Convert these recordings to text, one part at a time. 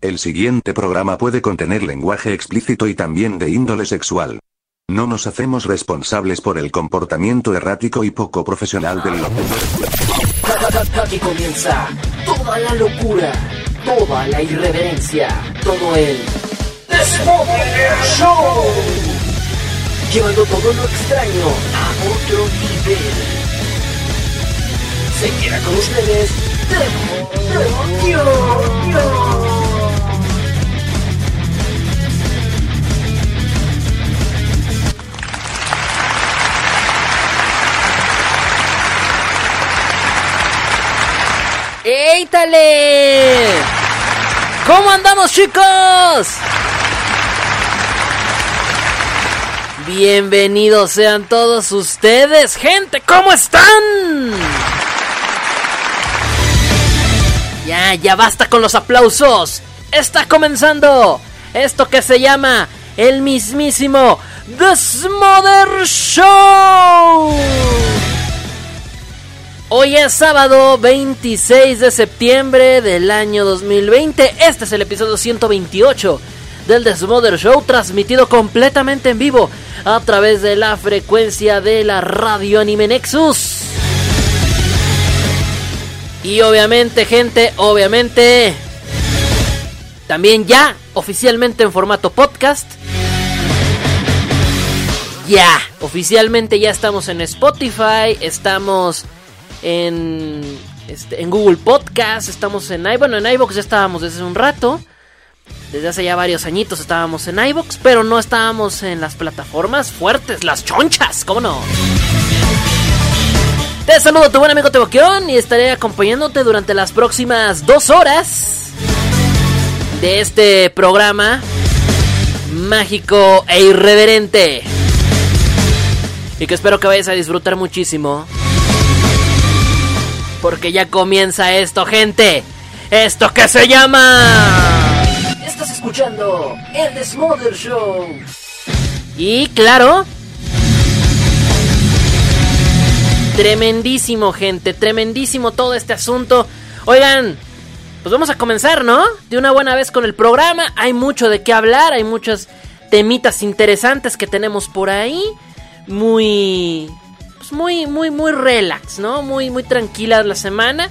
El siguiente programa puede contener lenguaje explícito y también de índole sexual. No nos hacemos responsables por el comportamiento errático y poco profesional del locutor. Aquí comienza toda la locura, toda la irreverencia, todo el Show. Llevando todo lo extraño a otro nivel. Se queda con ustedes ¡Éitale! ¿Cómo andamos, chicos? Bienvenidos sean todos ustedes, gente, ¿cómo están? Ya, ya basta con los aplausos. Está comenzando esto que se llama el mismísimo The Smother Show. Hoy es sábado 26 de septiembre del año 2020. Este es el episodio 128 del The Smother Show, transmitido completamente en vivo a través de la frecuencia de la radio Anime Nexus. Y obviamente, gente, obviamente, también ya oficialmente en formato podcast. Ya, oficialmente ya estamos en Spotify, estamos en, este, en Google Podcast, estamos en iVoox, bueno, en iVoox ya estábamos desde un rato. Desde hace ya varios añitos estábamos en iVoox, pero no estábamos en las plataformas fuertes, las chonchas, ¿cómo no? Te saludo tu buen amigo Teboquión y estaré acompañándote durante las próximas dos horas de este programa mágico e irreverente. Y que espero que vayas a disfrutar muchísimo. Porque ya comienza esto, gente. Esto que se llama... Estás escuchando el The Smother Show. Y claro... Tremendísimo, gente. Tremendísimo todo este asunto. Oigan, pues vamos a comenzar, ¿no? De una buena vez con el programa. Hay mucho de qué hablar. Hay muchas temitas interesantes que tenemos por ahí. Muy pues muy, muy, muy relax, ¿no? Muy, muy tranquila la semana.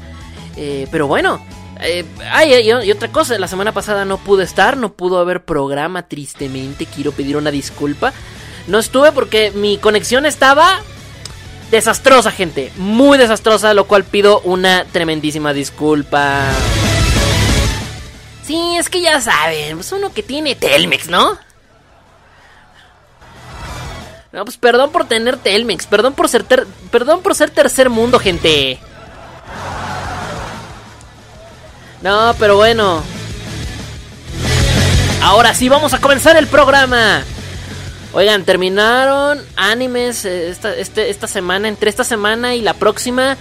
Eh, pero bueno, eh, ay, y, otra cosa, la semana pasada no pude estar, no pudo haber programa, tristemente, quiero pedir una disculpa. No estuve porque mi conexión estaba desastrosa, gente, muy desastrosa, lo cual pido una tremendísima disculpa. Sí, es que ya saben, pues uno que tiene Telmex, ¿no? No, pues perdón por tener Telmex, perdón por ser perdón por ser tercer mundo, gente. No, pero bueno. Ahora sí, vamos a comenzar el programa. Oigan, terminaron animes eh, esta, este, esta semana, entre esta semana y la próxima,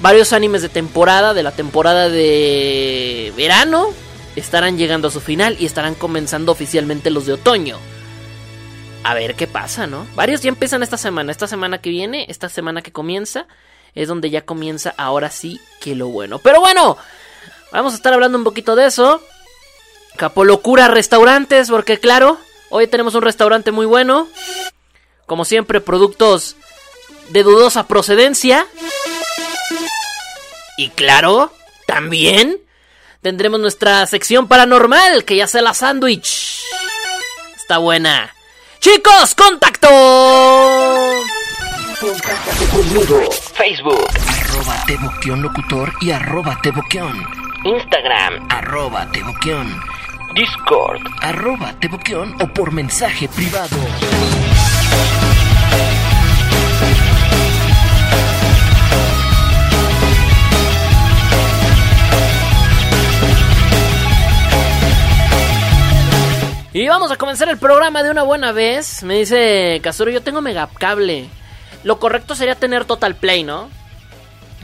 varios animes de temporada, de la temporada de verano, estarán llegando a su final y estarán comenzando oficialmente los de otoño a ver qué pasa, ¿no? Varios ya empiezan esta semana. Esta semana que viene, esta semana que comienza, es donde ya comienza ahora sí que lo bueno. Pero bueno, vamos a estar hablando un poquito de eso. Capolocura Restaurantes, porque claro, hoy tenemos un restaurante muy bueno. Como siempre, productos de dudosa procedencia. Y claro, también tendremos nuestra sección paranormal, que ya sea la sándwich. Está buena. Chicos, contacto. Contáctate conmigo. Facebook, Arroba Locutor y arroba Teboquión. Instagram, Arroba Teboquión. Discord, Arroba Teboquión o por mensaje privado. Y vamos a comenzar el programa de una buena vez. Me dice Casuro, yo tengo megacable. Lo correcto sería tener Total Play, ¿no?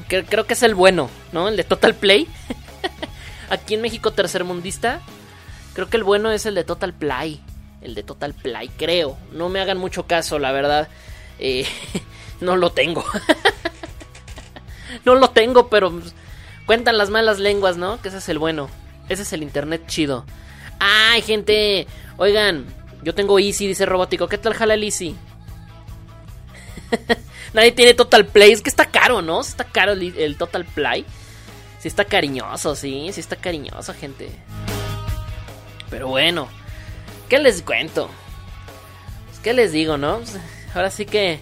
Creo que es el bueno, ¿no? El de Total Play. Aquí en México tercermundista. Creo que el bueno es el de Total Play. El de Total Play, creo. No me hagan mucho caso, la verdad. Eh, no lo tengo. no lo tengo, pero cuentan las malas lenguas, ¿no? Que ese es el bueno. Ese es el internet chido. Ay, gente. Oigan, yo tengo Easy, dice Robótico. ¿Qué tal jala el Easy? Nadie tiene Total Play. Es que está caro, ¿no? Está caro el, el Total Play. Sí está cariñoso, sí. Sí está cariñoso, gente. Pero bueno. ¿Qué les cuento? Pues, ¿Qué les digo, no? Pues, ahora sí que...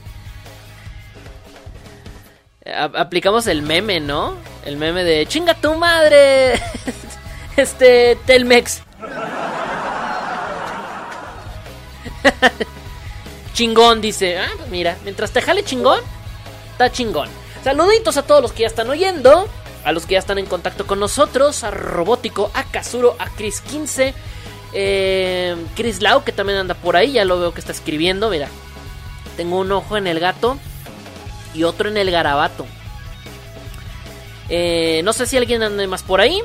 aplicamos el meme, ¿no? El meme de chinga tu madre. Este Telmex. chingón dice, ah, pues mira, mientras te jale chingón, está chingón. Saluditos a todos los que ya están oyendo, a los que ya están en contacto con nosotros, a Robótico, a Kazuro, a Chris 15, eh, Chris Lau que también anda por ahí, ya lo veo que está escribiendo, mira. Tengo un ojo en el gato y otro en el garabato. Eh, no sé si alguien anda más por ahí.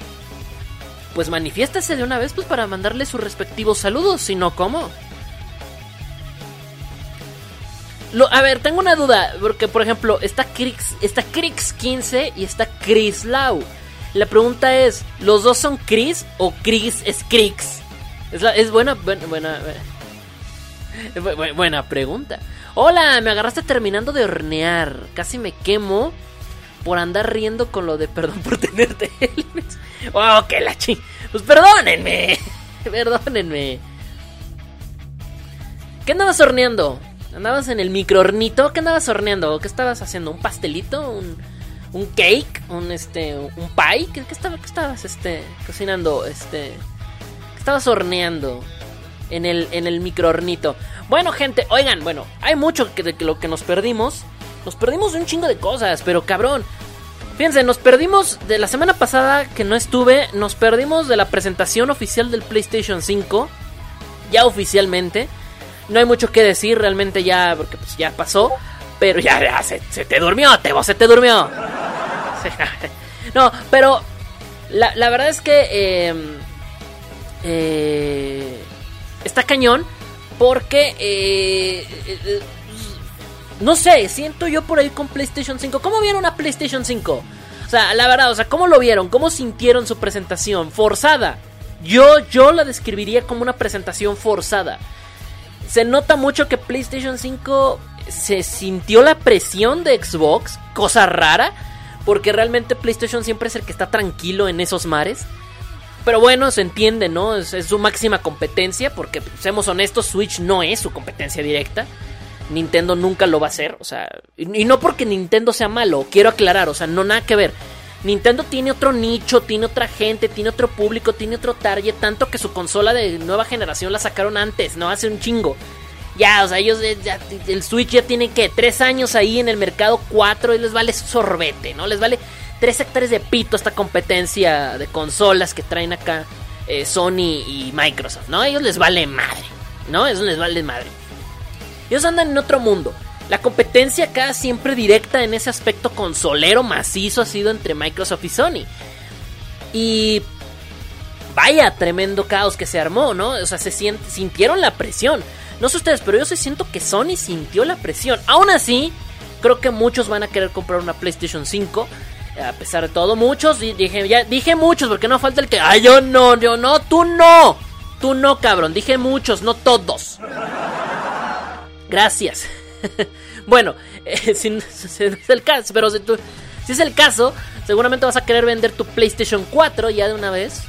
Pues manifiéstase de una vez pues para mandarle sus respectivos saludos, si no, ¿cómo? Lo, a ver, tengo una duda, porque por ejemplo, está Crix, está Crix 15 y está Chris Lau. La pregunta es, ¿los dos son Chris o Chris es Crix? Es, es buena, buena, buena, bu- bu- buena pregunta. Hola, me agarraste terminando de hornear. Casi me quemo por andar riendo con lo de perdón por tenerte. oh, que la chi. Pues perdónenme. Perdónenme. ¿Qué andabas horneando? ¿Andabas en el microhornito? ¿Qué andabas horneando? ¿Qué estabas haciendo? ¿Un pastelito? ¿Un, un cake? ¿Un este un pie? ¿Qué, qué estaba- qué estabas este cocinando? Este ¿Qué estabas horneando en el en el microhornito? Bueno, gente, oigan, bueno, hay mucho que de lo que nos perdimos. Nos perdimos un chingo de cosas, pero cabrón. Fíjense, nos perdimos de la semana pasada que no estuve, nos perdimos de la presentación oficial del PlayStation 5, ya oficialmente. No hay mucho que decir, realmente ya, porque pues ya pasó, pero ya, ya se, te durmió, Tebo, se te durmió. no, pero la, la verdad es que eh, eh, está cañón porque eh, eh, no sé, siento yo por ahí con PlayStation 5. ¿Cómo vieron a PlayStation 5? O sea, la verdad, o sea, ¿cómo lo vieron? ¿Cómo sintieron su presentación? Forzada. Yo, yo la describiría como una presentación forzada. Se nota mucho que PlayStation 5 se sintió la presión de Xbox, cosa rara, porque realmente PlayStation siempre es el que está tranquilo en esos mares. Pero bueno, se entiende, ¿no? Es, su máxima competencia, porque seamos honestos, Switch no es su competencia directa. Nintendo nunca lo va a hacer, o sea, y, y no porque Nintendo sea malo, quiero aclarar, o sea, no nada que ver. Nintendo tiene otro nicho, tiene otra gente, tiene otro público, tiene otro target, tanto que su consola de nueva generación la sacaron antes, no hace un chingo. Ya, o sea, ellos eh, ya- el Switch ya tiene que tres años ahí en el mercado, cuatro, y les vale sorbete, ¿no? Les vale tres hectáreas de pito esta competencia de consolas que traen acá eh, Sony y Microsoft, ¿no? A ellos les vale madre, ¿no? A ellos les vale madre. Ellos andan en otro mundo. La competencia acá siempre directa en ese aspecto consolero macizo ha sido entre Microsoft y Sony. Y vaya tremendo caos que se armó, ¿no? O sea, se sintieron la presión. No sé ustedes, pero yo sí siento que Sony sintió la presión. Aún así, creo que muchos van a querer comprar una PlayStation 5. A pesar de todo, muchos, dije, ya dije muchos, porque no falta el que, ay, yo no, yo no, tú no, tú no, cabrón, dije muchos, no todos. Gracias. bueno, eh, si, es el caso, pero si, si es el caso, seguramente vas a querer vender tu PlayStation 4 ya de una vez.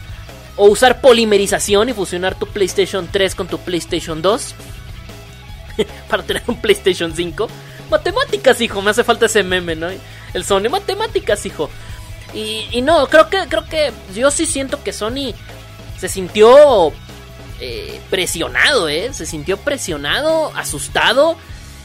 O usar polimerización y fusionar tu PlayStation 3 con tu PlayStation 2. para tener un PlayStation 5. Matemáticas, hijo, me hace falta ese meme, ¿no? El Sony, matemáticas, hijo. Y, no, creo que, creo que yo sí siento que Sony se sintió eh, presionado, ¿eh? Se sintió presionado, asustado,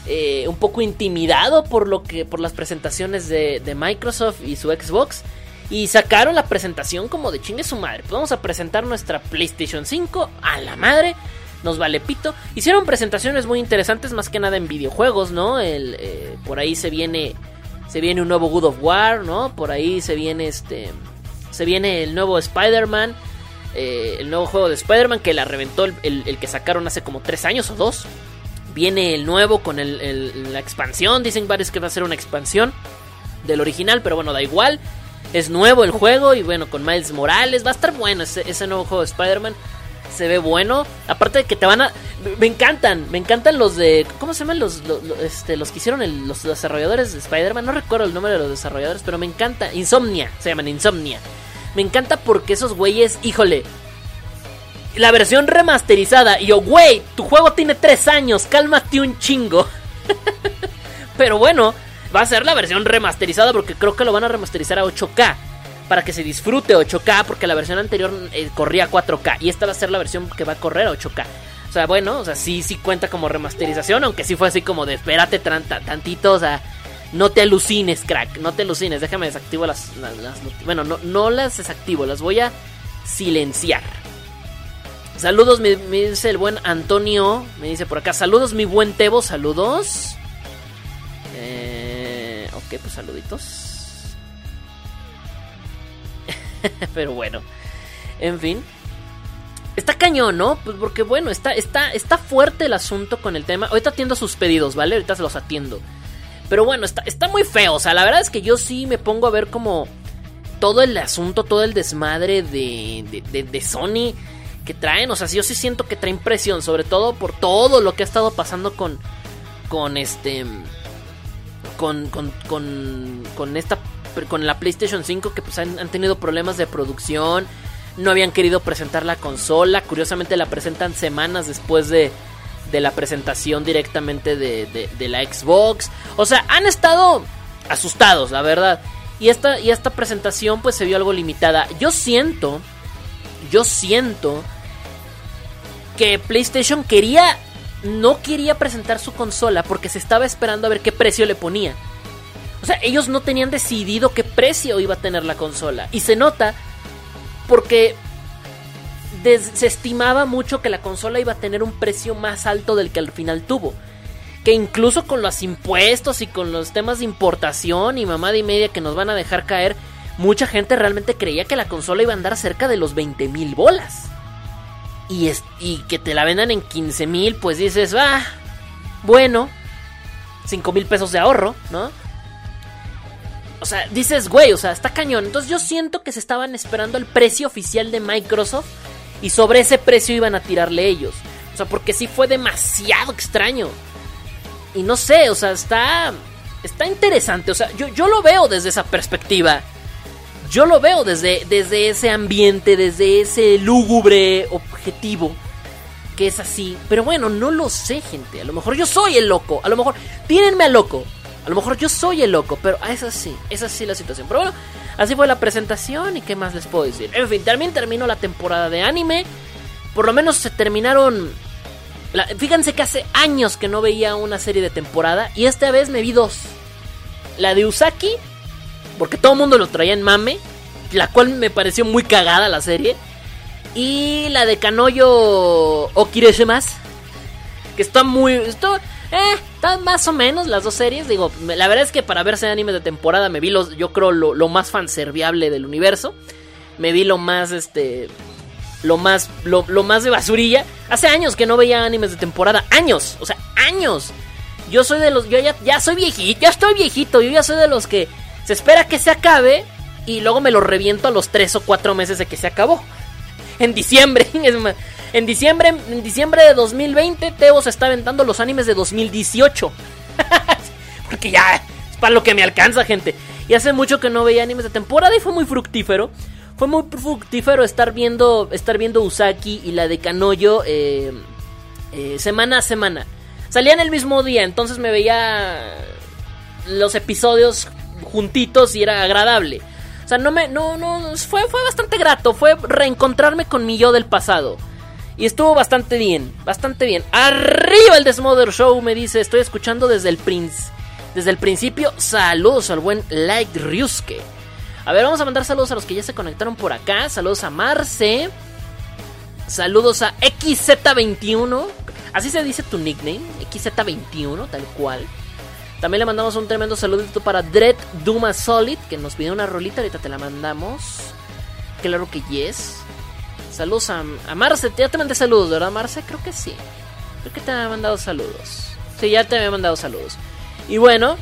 eh, un poco intimidado por lo que, por las presentaciones de, de Microsoft y su Xbox. Y sacaron la presentación como de chingue su madre. Pues vamos a presentar nuestra PlayStation 5 a la madre. Nos vale pito. Hicieron presentaciones muy interesantes, más que nada en videojuegos, ¿no? El, eh, por ahí se viene. Se viene un nuevo God of War, ¿no? Por ahí se viene este. Se viene el nuevo Spider-Man. eh, el nuevo juego de Spider-Man que la reventó el, que sacaron hace como tres años o dos. Viene el nuevo con el- la expansión. Dicen varios que va a ser una expansión del original, pero bueno, da igual. Es nuevo el juego y bueno, con Miles Morales va a estar bueno ese, ese nuevo juego de Spider-Man. Se ve bueno. Aparte de que te van a... Me encantan, me encantan los de... ¿Cómo se llaman los, los, este, los que hicieron los desarrolladores de Spider-Man? No recuerdo el nombre de los desarrolladores, pero me encanta. Insomnia, se llaman Insomnia. Me encanta porque esos güeyes, híjole, la versión remasterizada. Y yo, güey, tu juego tiene tres años, cálmate un chingo. Pero bueno, va a ser la versión remasterizada porque creo que lo van a remasterizar a 8K. Para que se disfrute 8K, porque la versión anterior eh, corría a 4K. Y esta va a ser la versión que va a correr a 8K. O sea, bueno, o sea, sí, sí cuenta como remasterización, aunque sí fue así como de espérate tantito, o sea, no te alucines, crack, no te alucines, déjame desactivo las, bueno, no, no las desactivo, las voy a silenciar. Saludos, me, me dice el buen Antonio. Me dice por acá. Saludos, mi buen Tebo. Saludos. Eh, ok, pues saluditos. Pero bueno. En fin. Está cañón, ¿no? Pues porque bueno, está, está, está fuerte el asunto con el tema. Ahorita atiendo sus pedidos, ¿vale? Ahorita se los atiendo. Pero bueno, está, está muy feo. O sea, la verdad es que yo sí me pongo a ver como todo el asunto, todo el desmadre de, de, de- de Sony que traen. O sea, yo sí siento que traen presión, sobre todo por todo lo que ha estado pasando con, con este, con, con, con, con esta, con la PlayStation 5 que pues han, tenido problemas de producción. No habían querido presentar la consola. Curiosamente la presentan semanas después de, de la presentación directamente de, de- de la Xbox. O sea, han estado asustados, la verdad. Y esta, y esta presentación pues se vio algo limitada. Yo siento, yo siento que PlayStation quería, no quería presentar su consola porque se estaba esperando a ver qué precio le ponía. O sea, ellos no tenían decidido qué precio iba a tener la consola. Y se nota porque se estimaba mucho que la consola iba a tener un precio más alto del que al final tuvo. Que incluso con los impuestos y con los temas de importación y mamada y media que nos van a dejar caer, mucha gente realmente creía que la consola iba a andar cerca de los 20 mil bolas. Y, es- y que te la vendan en 15 mil, pues dices, va, bueno, 5 mil pesos de ahorro, ¿no? O sea, dices, güey, o sea, está cañón. Entonces yo siento que se estaban esperando el precio oficial de Microsoft y sobre ese precio iban a tirarle ellos. O sea, porque sí fue demasiado extraño. Y no sé, o sea, está. Está interesante. O sea, yo, yo lo veo desde esa perspectiva. Yo lo veo desde, desde ese ambiente, desde ese lúgubre objetivo. Que es así. Pero bueno, no lo sé, gente. A lo mejor yo soy el loco. A lo mejor. Tírenme al loco. A lo mejor yo soy el loco. Pero es así. Es así la situación. Pero bueno, así fue la presentación. ¿Y qué más les puedo decir? En fin, también terminó la temporada de anime. Por lo menos se terminaron la- fíjense que hace años que no veía una serie de temporada y esta vez me vi dos. La de Usaki, porque todo el mundo lo traía en mame, la cual me pareció muy cagada la serie. Y la de Kanoyo Okireshimas, que está muy... Esto, eh, están más o menos las dos series. Digo, la verdad es que para verse anime de temporada me vi los, yo creo lo, lo más fanserviable del universo. Me vi lo más, este, lo más, lo, lo más de basurilla. Hace años que no veía animes de temporada. Años, o sea, años. Yo soy de los, yo ya, ya soy viejito, ya estoy viejito. Yo ya soy de los que se espera que se acabe y luego me lo reviento a los 3 o 4 meses de que se acabó. En diciembre, es más, en diciembre, en diciembre de 2020, Teo se está aventando los animes de 2018. Porque ya es para lo que me alcanza, gente. Y hace mucho que no veía animes de temporada y fue muy fructífero. Fue muy fructífero estar viendo, estar viendo Usaki y la de Kanoyo eh, eh, semana a semana. Salían el mismo día, entonces me veía los episodios juntitos y era agradable. O sea, no me, no, no, fue, fue bastante grato, fue reencontrarme con mi yo del pasado. Y estuvo bastante bien, bastante bien. Arriba el Desmother Show, me dice, estoy escuchando desde el Prince. Desde el principio, saludos al buen Light Ryusuke. A ver, vamos a mandar saludos a los que ya se conectaron por acá. Saludos a Marce. Saludos a XZ21. Así se dice tu nickname, XZ21, tal cual. También le mandamos un tremendo saludito para Dread Duma Solid, que nos pidió una rolita, ahorita te la mandamos. Claro que yes. Saludos a, a Marce, ya te mandé saludos, ¿verdad Marce? Creo que sí. Creo que te había mandado saludos. Sí, ya te había mandado saludos. Y bueno,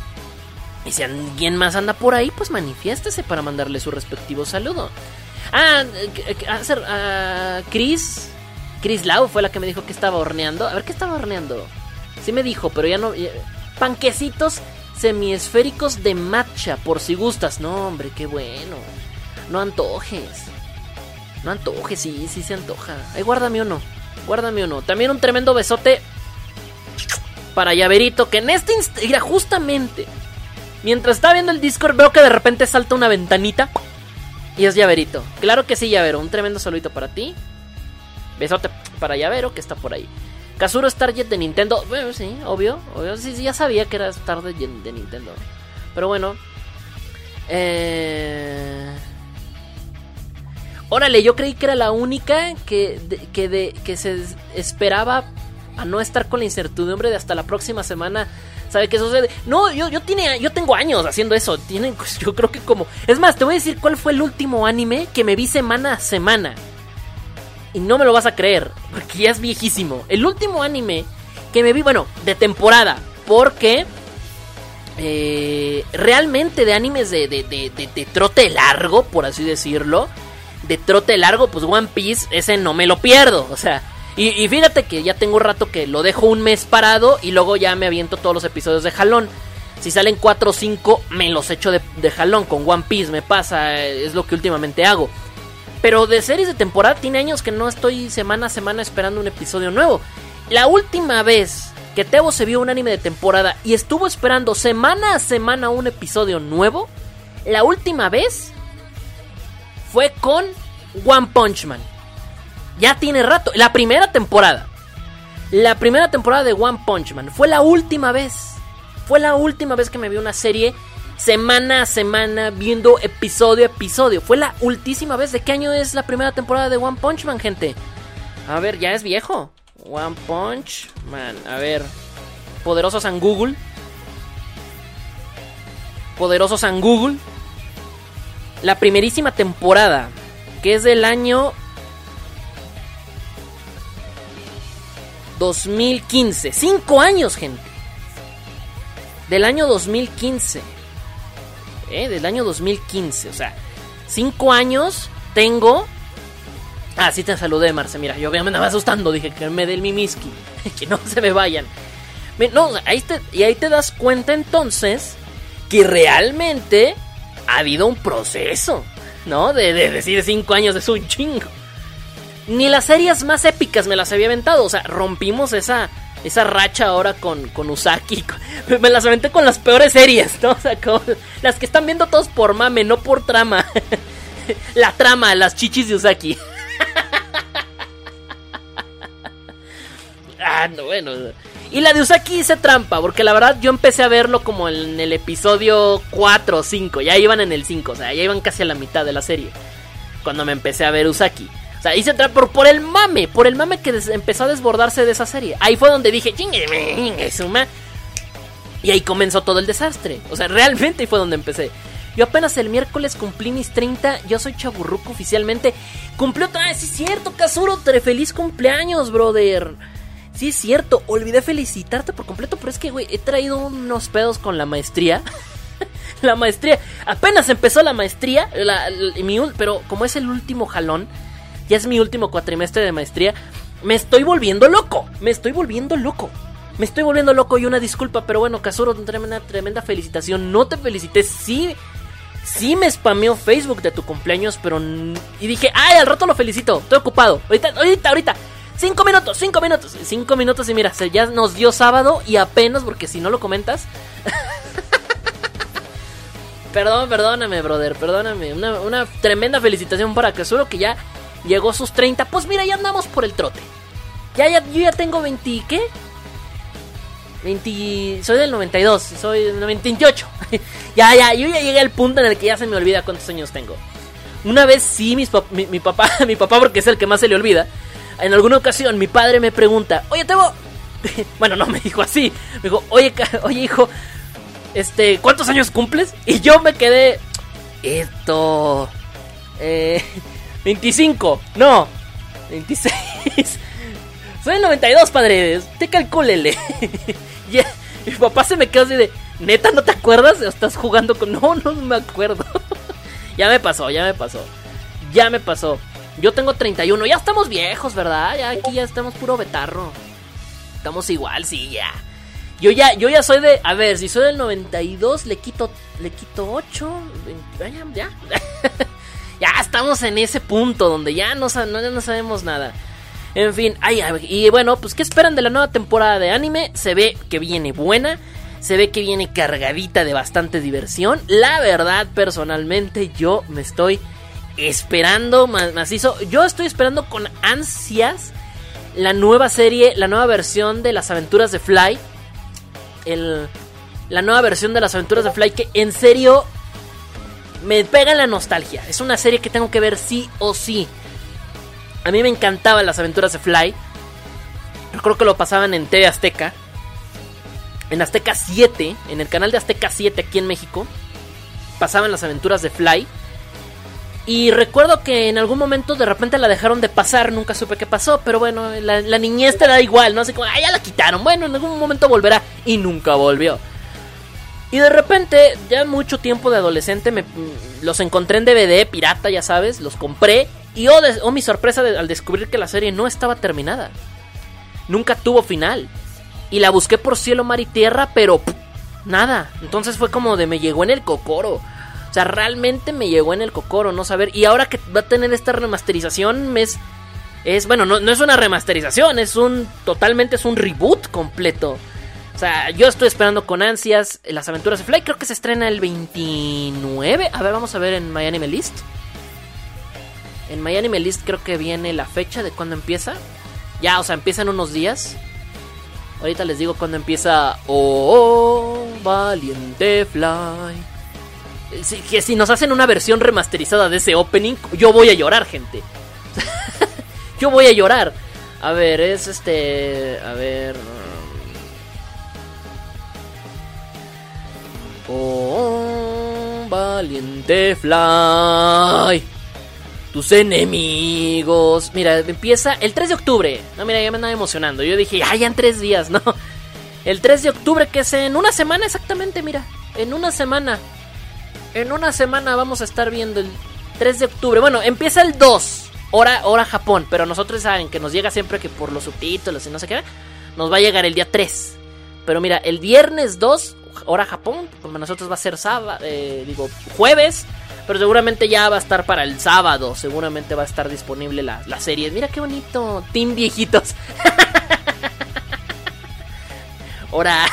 Y si alguien más anda por ahí, pues manifiéstese para mandarle su respectivo saludo. Ah, ah, Chris. Chris Lau fue la que me dijo que estaba horneando. A ver, ¿qué estaba horneando? Sí me dijo, pero ya no. panquecitos semiesféricos de matcha, por si gustas. No, hombre, qué bueno. No antojes. No antojes, sí, sí se antoja. Ay, guárdame uno. Guárdame uno. También un tremendo besote para Llaverito, que en este instante. Mira, justamente. Mientras estaba viendo el Discord, veo que de repente salta una ventanita. Y es Llaverito. Claro que sí, Llavero. Un tremendo saludito para ti. Besote para Llavero, que está por ahí. Kazuro es target de Nintendo. Bueno, sí, obvio. obvio. Sí, sí, ya sabía que era target de de Nintendo. Pero bueno. Eh... Órale, yo creí que era la única que, de- que, de, que se esperaba a no estar con la incertidumbre de hasta la próxima semana. ¿Sabe qué sucede? No, yo, yo, tiene, yo tengo años haciendo eso. Tienen, pues, yo creo que como... Es más, te voy a decir cuál fue el último anime que me vi semana a semana. Y no me lo vas a creer, porque ya es viejísimo. El último anime que me vi, bueno, de temporada. Porque eh, realmente de animes de, de, de, de- de trote largo, por así decirlo. De trote largo, pues One Piece, ese no me lo pierdo. O sea, y, fíjate que ya tengo un rato que lo dejo un mes parado y luego ya me aviento todos los episodios de jalón. Si salen 4 o 5, me los echo de, de jalón. Con One Piece me pasa, es lo que últimamente hago. Pero de series de temporada tiene años que no estoy semana a semana esperando un episodio nuevo. La última vez que Tebo se vio un anime de temporada y estuvo esperando semana a semana un episodio nuevo, la última vez fue con One Punch Man. Ya tiene rato, la primera temporada. La primera temporada de One Punch Man fue la última vez. Fue la última vez que me vi una serie semana a semana viendo episodio a episodio. Fue la ultísima vez. ¿De qué año es la primera temporada de One Punch Man, gente? A ver, ya es viejo. One Punch Man. A ver. Poderosos en Google. Poderosos en Google. La primerísima temporada. Que es del año 2015. Cinco años, gente. Del año 2015. ¿Eh? Del año 2015. O sea, cinco años tengo. Ah, sí te saludé, Marce. Mira, yo me andaba asustando. Dije que me dé el mimiski. que no se me vayan. No, ahí te, y ahí te das cuenta entonces que realmente ha habido un proceso, ¿no? De, de decir cinco años es un chingo. Ni las series más épicas me las había aventado. O sea, rompimos esa, esa racha ahora con, con Usaki. Me las aventé con las peores series, ¿no? O sea, las que están viendo todos por mame, no por trama. La trama, las chichis de Usaki. Ah, no, bueno. Y la de Usaki hice trampa, porque la verdad yo empecé a verlo como en el episodio 4 o 5. Ya iban en el 5, o sea, ya iban casi a la mitad de la serie. Cuando me empecé a ver Usaki. O sea, hice trampa por, por el mame, por el mame que empezó a desbordarse de esa serie. Ahí fue donde dije, suma. Y ahí comenzó todo el desastre. O sea, realmente ahí fue donde empecé. Yo apenas el miércoles cumplí mis 30. Yo soy chaburruco oficialmente. Cumplió otra vez. Es cierto, Kazuro. Feliz cumpleaños, brother. Sí, es cierto. Olvidé felicitarte por completo. Pero es que, güey, he traído unos pedos con la maestría. la maestría. Apenas empezó la maestría. la- mi pero como es el último jalón. Ya es mi último cuatrimestre de maestría. Me estoy volviendo loco. Me estoy volviendo loco. Me estoy volviendo loco y una disculpa, pero bueno, Kazuro, tremenda, tremenda felicitación. No te felicité, sí, sí me spameó Facebook de tu cumpleaños, pero... Y dije, ay, al rato lo felicito, estoy ocupado. Ahorita, ahorita, ahorita. Cinco minutos, cinco minutos, cinco minutos y mira, se ya nos dio sábado y apenas, porque si no lo comentas... Perdón, perdóname, brother, perdóname. Una, tremenda felicitación para Kazuro que ya llegó a sus 30. Pues mira, ya andamos por el trote. Ya, ya, yo ya tengo 20, ¿qué? 20, soy del 92, soy del 28. ya, ya, yo ya llegué al punto en el que ya se me olvida cuántos años tengo. Una vez sí, mis mi papá, mi papá porque es el que más se le olvida. En alguna ocasión mi padre me pregunta, oye, Tebo, bueno, no me dijo así, me dijo, oye, oye, hijo, este, ¿cuántos años cumples? Y yo me quedé, esto, eh, 25, no, 26. Soy el 92, padre. Usted calcúlele. y mi papá se me quedó así de. ¿Neta no te acuerdas? ¿Estás jugando con.? No, no me acuerdo. ya me pasó, ya me pasó. Ya me pasó. Yo tengo 31. Ya estamos viejos, ¿verdad? Ya aquí ya estamos puro betarro. Estamos igual, sí, ya. Yo ya, yo ya soy de. A ver, si soy del 92, le quito. Le quito 8. Ya, ya. ya estamos en ese punto donde ya no, no, no sabemos nada. En fin, ay, y bueno, pues ¿qué esperan de la nueva temporada de anime? Se ve que viene buena, se ve que viene cargadita de bastante diversión. La verdad, personalmente, yo me estoy esperando macizo. Yo estoy esperando con ansias la nueva serie, la nueva versión de las aventuras de Fly. El, la nueva versión de las aventuras de Fly que en serio me pega la nostalgia. Es una serie que tengo que ver sí o sí. A mí me encantaban las aventuras de Fly. Yo creo que lo pasaban en TV Azteca. En Azteca 7, en el canal de Azteca 7 aquí en México. Pasaban las aventuras de Fly. Y recuerdo que en algún momento de repente la dejaron de pasar, nunca supe qué pasó, pero bueno, la, niñez te da igual, ¿no? Así como, ah, ya la quitaron, bueno, en algún momento volverá y nunca volvió. Y de repente, ya mucho tiempo de adolescente, me, los encontré en DVD, pirata, ya sabes, los compré y oh, oh mi sorpresa al descubrir que la serie no estaba terminada. Nunca tuvo final. Y la busqué por cielo, mar y tierra, pero nada. Entonces fue como de me llegó en el cocoro. Realmente me llegó en el cocoro, no saber. Y ahora que va a tener esta remasterización, es. es bueno, no, no es una remasterización, es un. Totalmente es un reboot completo. O sea, yo estoy esperando con ansias las aventuras de Fly. Creo que se estrena el 29. A ver, vamos a ver en My Anime List. En My Anime List creo que viene la fecha de cuando empieza. Ya, o sea, empieza en unos días. Ahorita les digo cuando empieza. Oh, valiente fly. Que si nos hacen una versión remasterizada de ese opening, yo voy a llorar, gente. yo voy a llorar. A ver, es este. A ver. Oh, valiente fly tus enemigos. Mira, empieza el 3 de octubre. No, mira, ya me andaba emocionando. Yo dije, ah, ya en tres días, ¿no? El 3 de octubre, que es en una semana exactamente, mira. En una semana. En una semana vamos a estar viendo el 3 de octubre. Bueno, empieza el 2. Hora, hora Japón. Pero nosotros saben que nos llega siempre que por los subtítulos y no sé qué. Nos va a llegar el día 3. Pero mira, el viernes 2, hora Japón. Como nosotros va a ser sábado. Eh, digo, jueves. Pero seguramente ya va a estar para el sábado. Seguramente va a estar disponible la, serie. Mira qué bonito. Team viejitos. Ahora.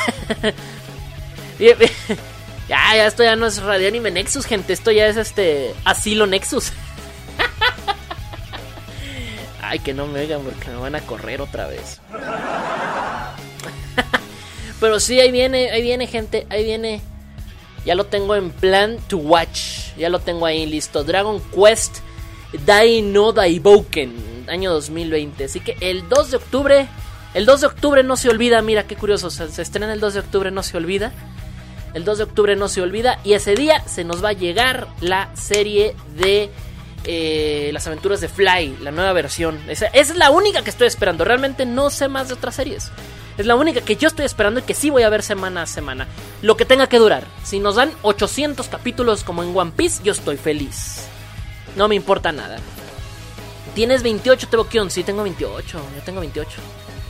ya, ya esto ya no es Radio Anime Nexus, gente. Esto ya es este. Asilo Nexus. Ay, que no me oigan porque me van a correr otra vez. Pero sí, ahí viene, ahí viene, gente. Ahí viene. Ya lo tengo en plan to watch. Ya lo tengo ahí listo. Dragon Quest Dai no Daiboken. Año 2020. Así que el 2 de octubre. El 2 de octubre no se olvida. Mira qué curioso. Se, estrena el 2 de octubre, no se olvida. El 2 de octubre no se olvida. Y ese día se nos va a llegar la serie de eh, las aventuras de Fly, la nueva versión. Esa, es la única que estoy esperando. Realmente no sé más de otras series. Es la única que yo estoy esperando y que sí voy a ver semana a semana. Lo que tenga que durar. Si nos dan 800 capítulos como en One Piece, yo estoy feliz. No me importa nada. ¿Tienes 28, Tebokion? Sí, tengo 28. Yo tengo 28.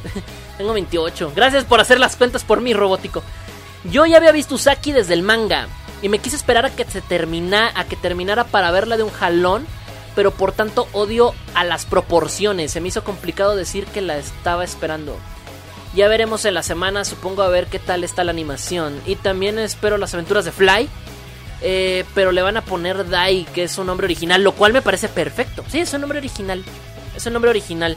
tengo 28. Gracias por hacer las cuentas por mí, robótico. Yo ya había visto Usaki desde el manga. Y me quise esperar a que se termina, a que terminara para verla de un jalón. Pero por tanto odio a las proporciones. Se me hizo complicado decir que la estaba esperando. Ya veremos en la semana, supongo, a ver qué tal está la animación. Y también espero las aventuras de Fly. Eh, pero le van a poner Dai, que es un nombre original, lo cual me parece perfecto. Sí, es un nombre original. Es un nombre original.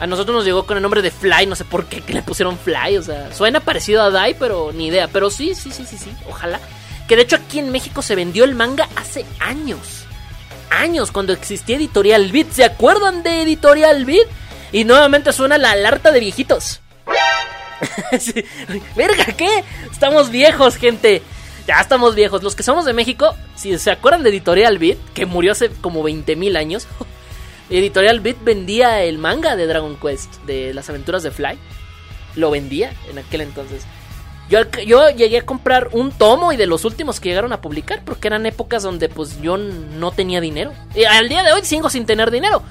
A nosotros nos llegó con el nombre de Fly, no sé por qué le pusieron Fly. O sea, suena parecido a Dai, pero ni idea. Pero sí, sí, sí, sí, sí. Ojalá. Que de hecho aquí en México se vendió el manga hace años. Años, cuando existía Editorial Beat. ¿Se acuerdan de Editorial Beat? Y nuevamente suena la alerta de viejitos. Verga, ¿qué? Estamos viejos, gente. Ya estamos viejos. Los que somos de México, si se acuerdan de Editorial Beat, que murió hace como 20.000 años, Editorial Beat vendía el manga de Dragon Quest, de las aventuras de Fly. Lo vendía en aquel entonces. Yo, yo llegué a comprar un tomo y de los últimos que llegaron a publicar, porque eran épocas donde pues yo no tenía dinero. Y al día de hoy sigo sin tener dinero.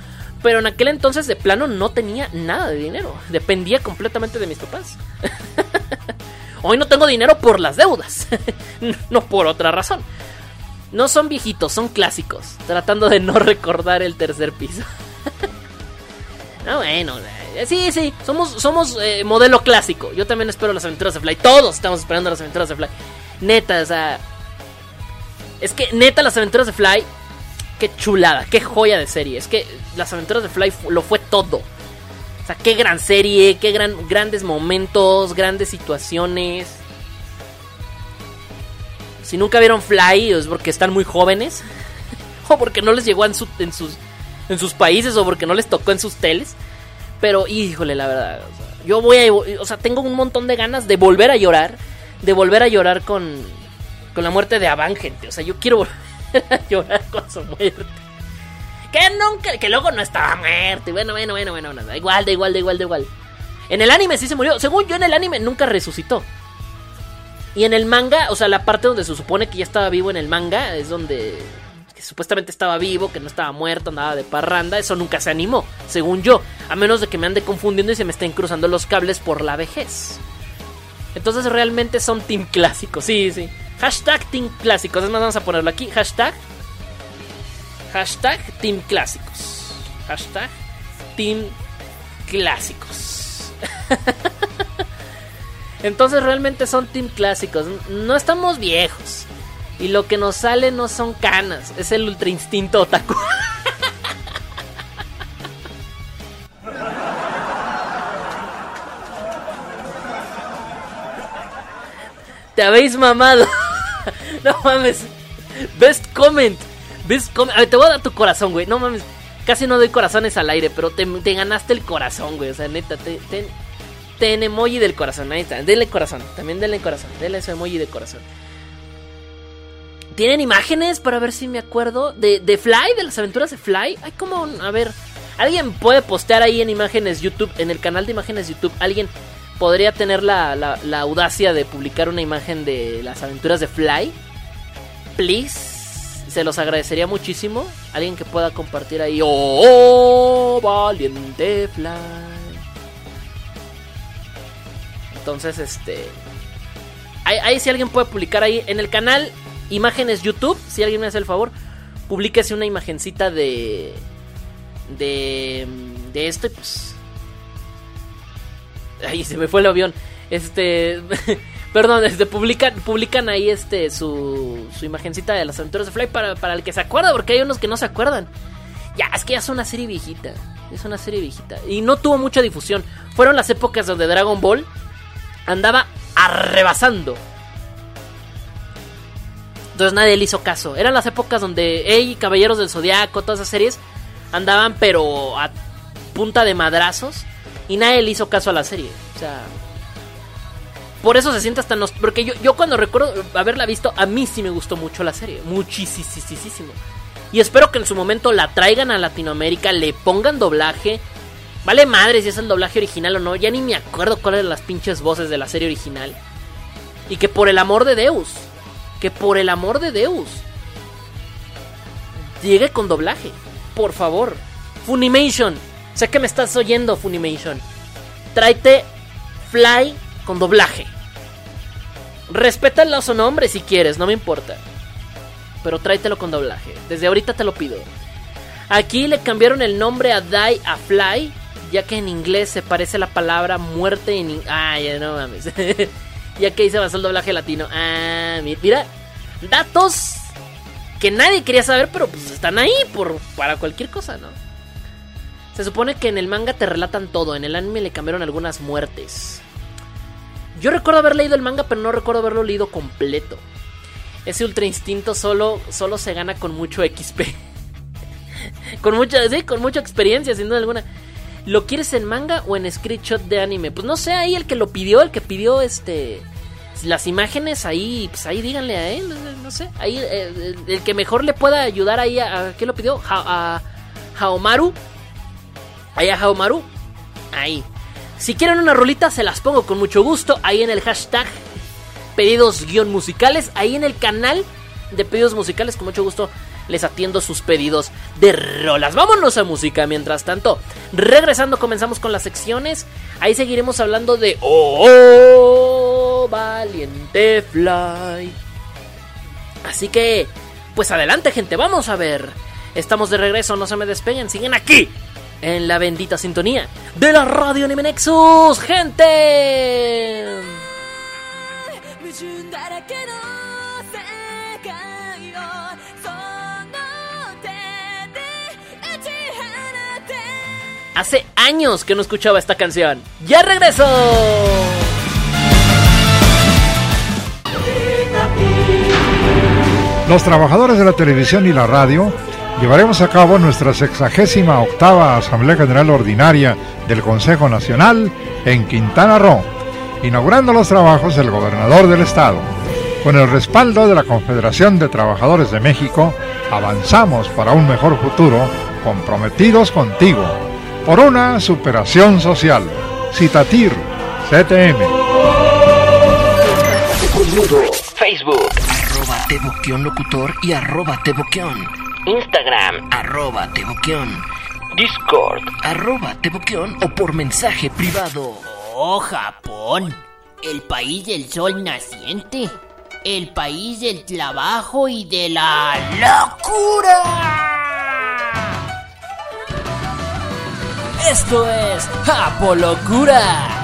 Pero en aquel entonces de plano no tenía nada de dinero. Dependía completamente de mis papás. Hoy no tengo dinero por las deudas. no por otra razón. No son viejitos, son clásicos. Tratando de no recordar el tercer piso. no, bueno. eh, Sí, sí, somos, somos eh, modelo clásico. Yo también espero las aventuras de Fly. Todos estamos esperando las aventuras de Fly. Neta, o sea. Es que neta, las aventuras de Fly. Qué chulada, qué joya de serie. Es que las aventuras de Fly lo fue todo. O sea, qué gran serie, qué gran, grandes momentos, grandes situaciones. Si nunca vieron Fly es porque están muy jóvenes. o porque no les llegó en, su- en sus, en sus países o porque no les tocó en sus teles. Pero, híjole, la verdad. o sea, yo voy a. O sea, tengo un montón de ganas de volver a llorar. De volver a llorar con. Con la muerte de Avan, gente. O sea, yo quiero volver a llorar con su muerte. Que nunca. Que luego no estaba muerto. Bueno, bueno, bueno, bueno. bueno, Da igual, da igual, da igual, da igual. En el anime sí se murió. Según yo, en el anime nunca resucitó. Y en el manga, o sea, la parte donde se supone que ya estaba vivo en el manga es donde supuestamente estaba vivo, que no estaba muerto, nada de parranda, eso nunca se animó, según yo, a menos de que me ande confundiendo y se me estén cruzando los cables por la vejez. Entonces realmente son team clásicos, sí, sí. Hashtag team clásicos, es vamos a ponerlo aquí, hashtag. Hashtag team clásicos. Hashtag team clásicos. Entonces realmente son team clásicos. No estamos viejos. Y lo que nos sale no son canas. Es el ultra instinto otaku. Te habéis mamado. no mames. Best comment. Best comment. A ver, te voy a dar tu corazón, güey. No mames. Casi no doy corazones al aire, pero te, te ganaste el corazón, güey. O sea, neta, te, ten emoji del corazón. Ahí está. Denle corazón. También denle corazón. Denle su emoji de corazón. ¿Tienen imágenes para ver si me acuerdo? De, de Fly, de las aventuras de Fly. Hay como. A ver. Alguien puede postear ahí en imágenes YouTube. En el canal de imágenes YouTube. Alguien podría tener la, la, la audacia de publicar una imagen de las aventuras de Fly. Please. Se los agradecería muchísimo. Alguien que pueda compartir ahí. ¡Oh, valiente Fly! Entonces, este. Ahí, si alguien puede publicar ahí en el canal Imágenes YouTube, si alguien me hace el favor, publíquese una imagencita de. de. de esto y pues. Ahí se me fue el avión. Este. Perdón, este, publican, publican ahí este su, su imagencita de las aventuras de Fly para, para el que se acuerda, porque hay unos que no se acuerdan. Ya, es que ya es una serie viejita. Es una serie viejita. Y no tuvo mucha difusión. Fueron las épocas donde Dragon Ball andaba arrebasando. Entonces nadie le hizo caso. Eran las épocas donde Ey, Caballeros del Zodiaco, todas esas series andaban pero a punta de madrazos y nadie le hizo caso a la serie. O sea, por eso se siente hasta nos porque yo, yo cuando recuerdo haberla visto, a mí sí me gustó mucho la serie, muchísimo. Y espero que en su momento la traigan a Latinoamérica, le pongan doblaje. Vale madre si es el doblaje original o no, ya ni me acuerdo cuáles eran las pinches voces de la serie original. Y que por el amor de Deus, que por el amor de Deus, llegue con doblaje. Por favor. Funimation. Sé que me estás oyendo, Funimation. Tráete Fly con doblaje. Respétalo su nombre si quieres, no me importa. Pero tráetelo con doblaje. Desde ahorita te lo pido. Aquí le cambiaron el nombre a Die a Fly. Ya que en inglés se parece la palabra muerte en Ah, ya no mames. ya que ahí se basó el doblaje latino. Ah, mi- mira. Datos que nadie quería saber, pero pues están ahí por, para cualquier cosa, ¿no? Se supone que en el manga te relatan todo. En el anime le cambiaron algunas muertes. Yo recuerdo haber leído el manga, pero no recuerdo haberlo leído completo. Ese ultra instinto solo, solo se gana con mucho XP. con mucha, sí, con mucha experiencia, sin duda alguna. ¿Lo quieres en manga o en screenshot de anime? Pues no sé, ahí el que lo pidió, el que pidió este las imágenes ahí, pues ahí díganle a él, no sé, ahí eh, el, el que mejor le pueda ayudar ahí a, a ¿qué lo pidió? Ja- a Haomaru. Ahí a Haomaru. Ahí. Si quieren una rolita se las pongo con mucho gusto ahí en el hashtag pedidos guion musicales ahí en el canal de pedidos musicales. Con mucho gusto les atiendo sus pedidos de rolas. Vámonos a música. Mientras tanto, regresando, comenzamos con las secciones. Ahí seguiremos hablando de Oh, Valiente Fly. Así que, pues adelante, gente. Vamos a ver. Estamos de regreso, no se me despeguen. Siguen aquí. En la bendita sintonía de la radio Anime Nexus, gente. Hace años que no escuchaba esta canción. ¡Ya regreso! Los trabajadores de la televisión y la radio llevaremos a cabo nuestra sexagésima octava Asamblea General Ordinaria del Consejo Nacional en Quintana Roo, inaugurando los trabajos del gobernador del estado. Con el respaldo de la Confederación de Trabajadores de México, avanzamos para un mejor futuro, comprometidos contigo, por una superación social. Citatir, CTM. Facebook, arroba Teboquión Locutor y arroba Teboquión, Instagram, arroba Teboquión, Discord, arroba Teboquión o por mensaje privado. Oh, Japón, el país del sol naciente, el país del trabajo y de la locura. Esto es Apolocura.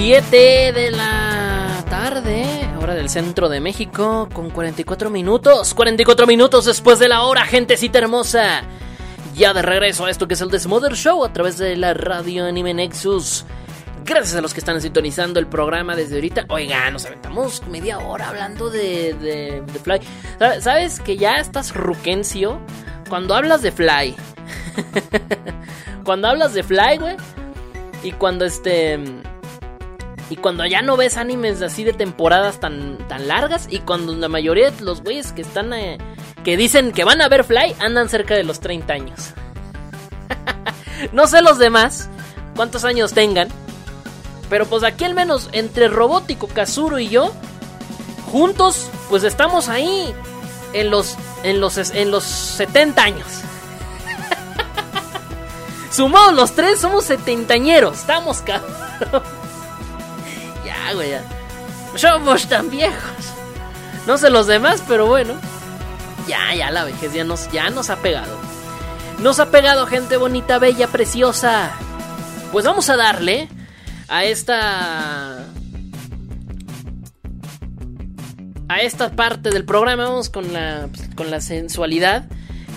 Siete de la tarde, hora del centro de México, con 44 minutos. 44 minutos después de la hora, gentecita hermosa. Ya de regreso a esto que es el Desmother Show a través de la radio Anime Nexus. Gracias a los que están sintonizando el programa desde ahorita. Oigan, nos aventamos media hora hablando de, de, de Fly. ¿Sabes- ¿Sabes que ya estás ruquencio? Cuando hablas de Fly. cuando hablas de Fly, güey. Y cuando este. Y cuando ya no ves animes así de temporadas tan, tan largas. Y cuando la mayoría de los güeyes que están. eh, que dicen que van a ver Fly andan cerca de los 30 años. no sé los demás. Cuántos años tengan. Pero pues aquí al menos entre Robótico, Kazuro y yo. Juntos, pues estamos ahí. En los. En los, en los 70 años. Sumados los tres, somos setentañeros. Estamos cabrón. Ya. Somos tan viejos. No sé los demás, pero bueno. Ya, ya la vejez ya nos, ya nos ha pegado. Nos ha pegado gente bonita, bella, preciosa. Pues vamos a darle a esta... A esta parte del programa. Vamos con la, con la sensualidad,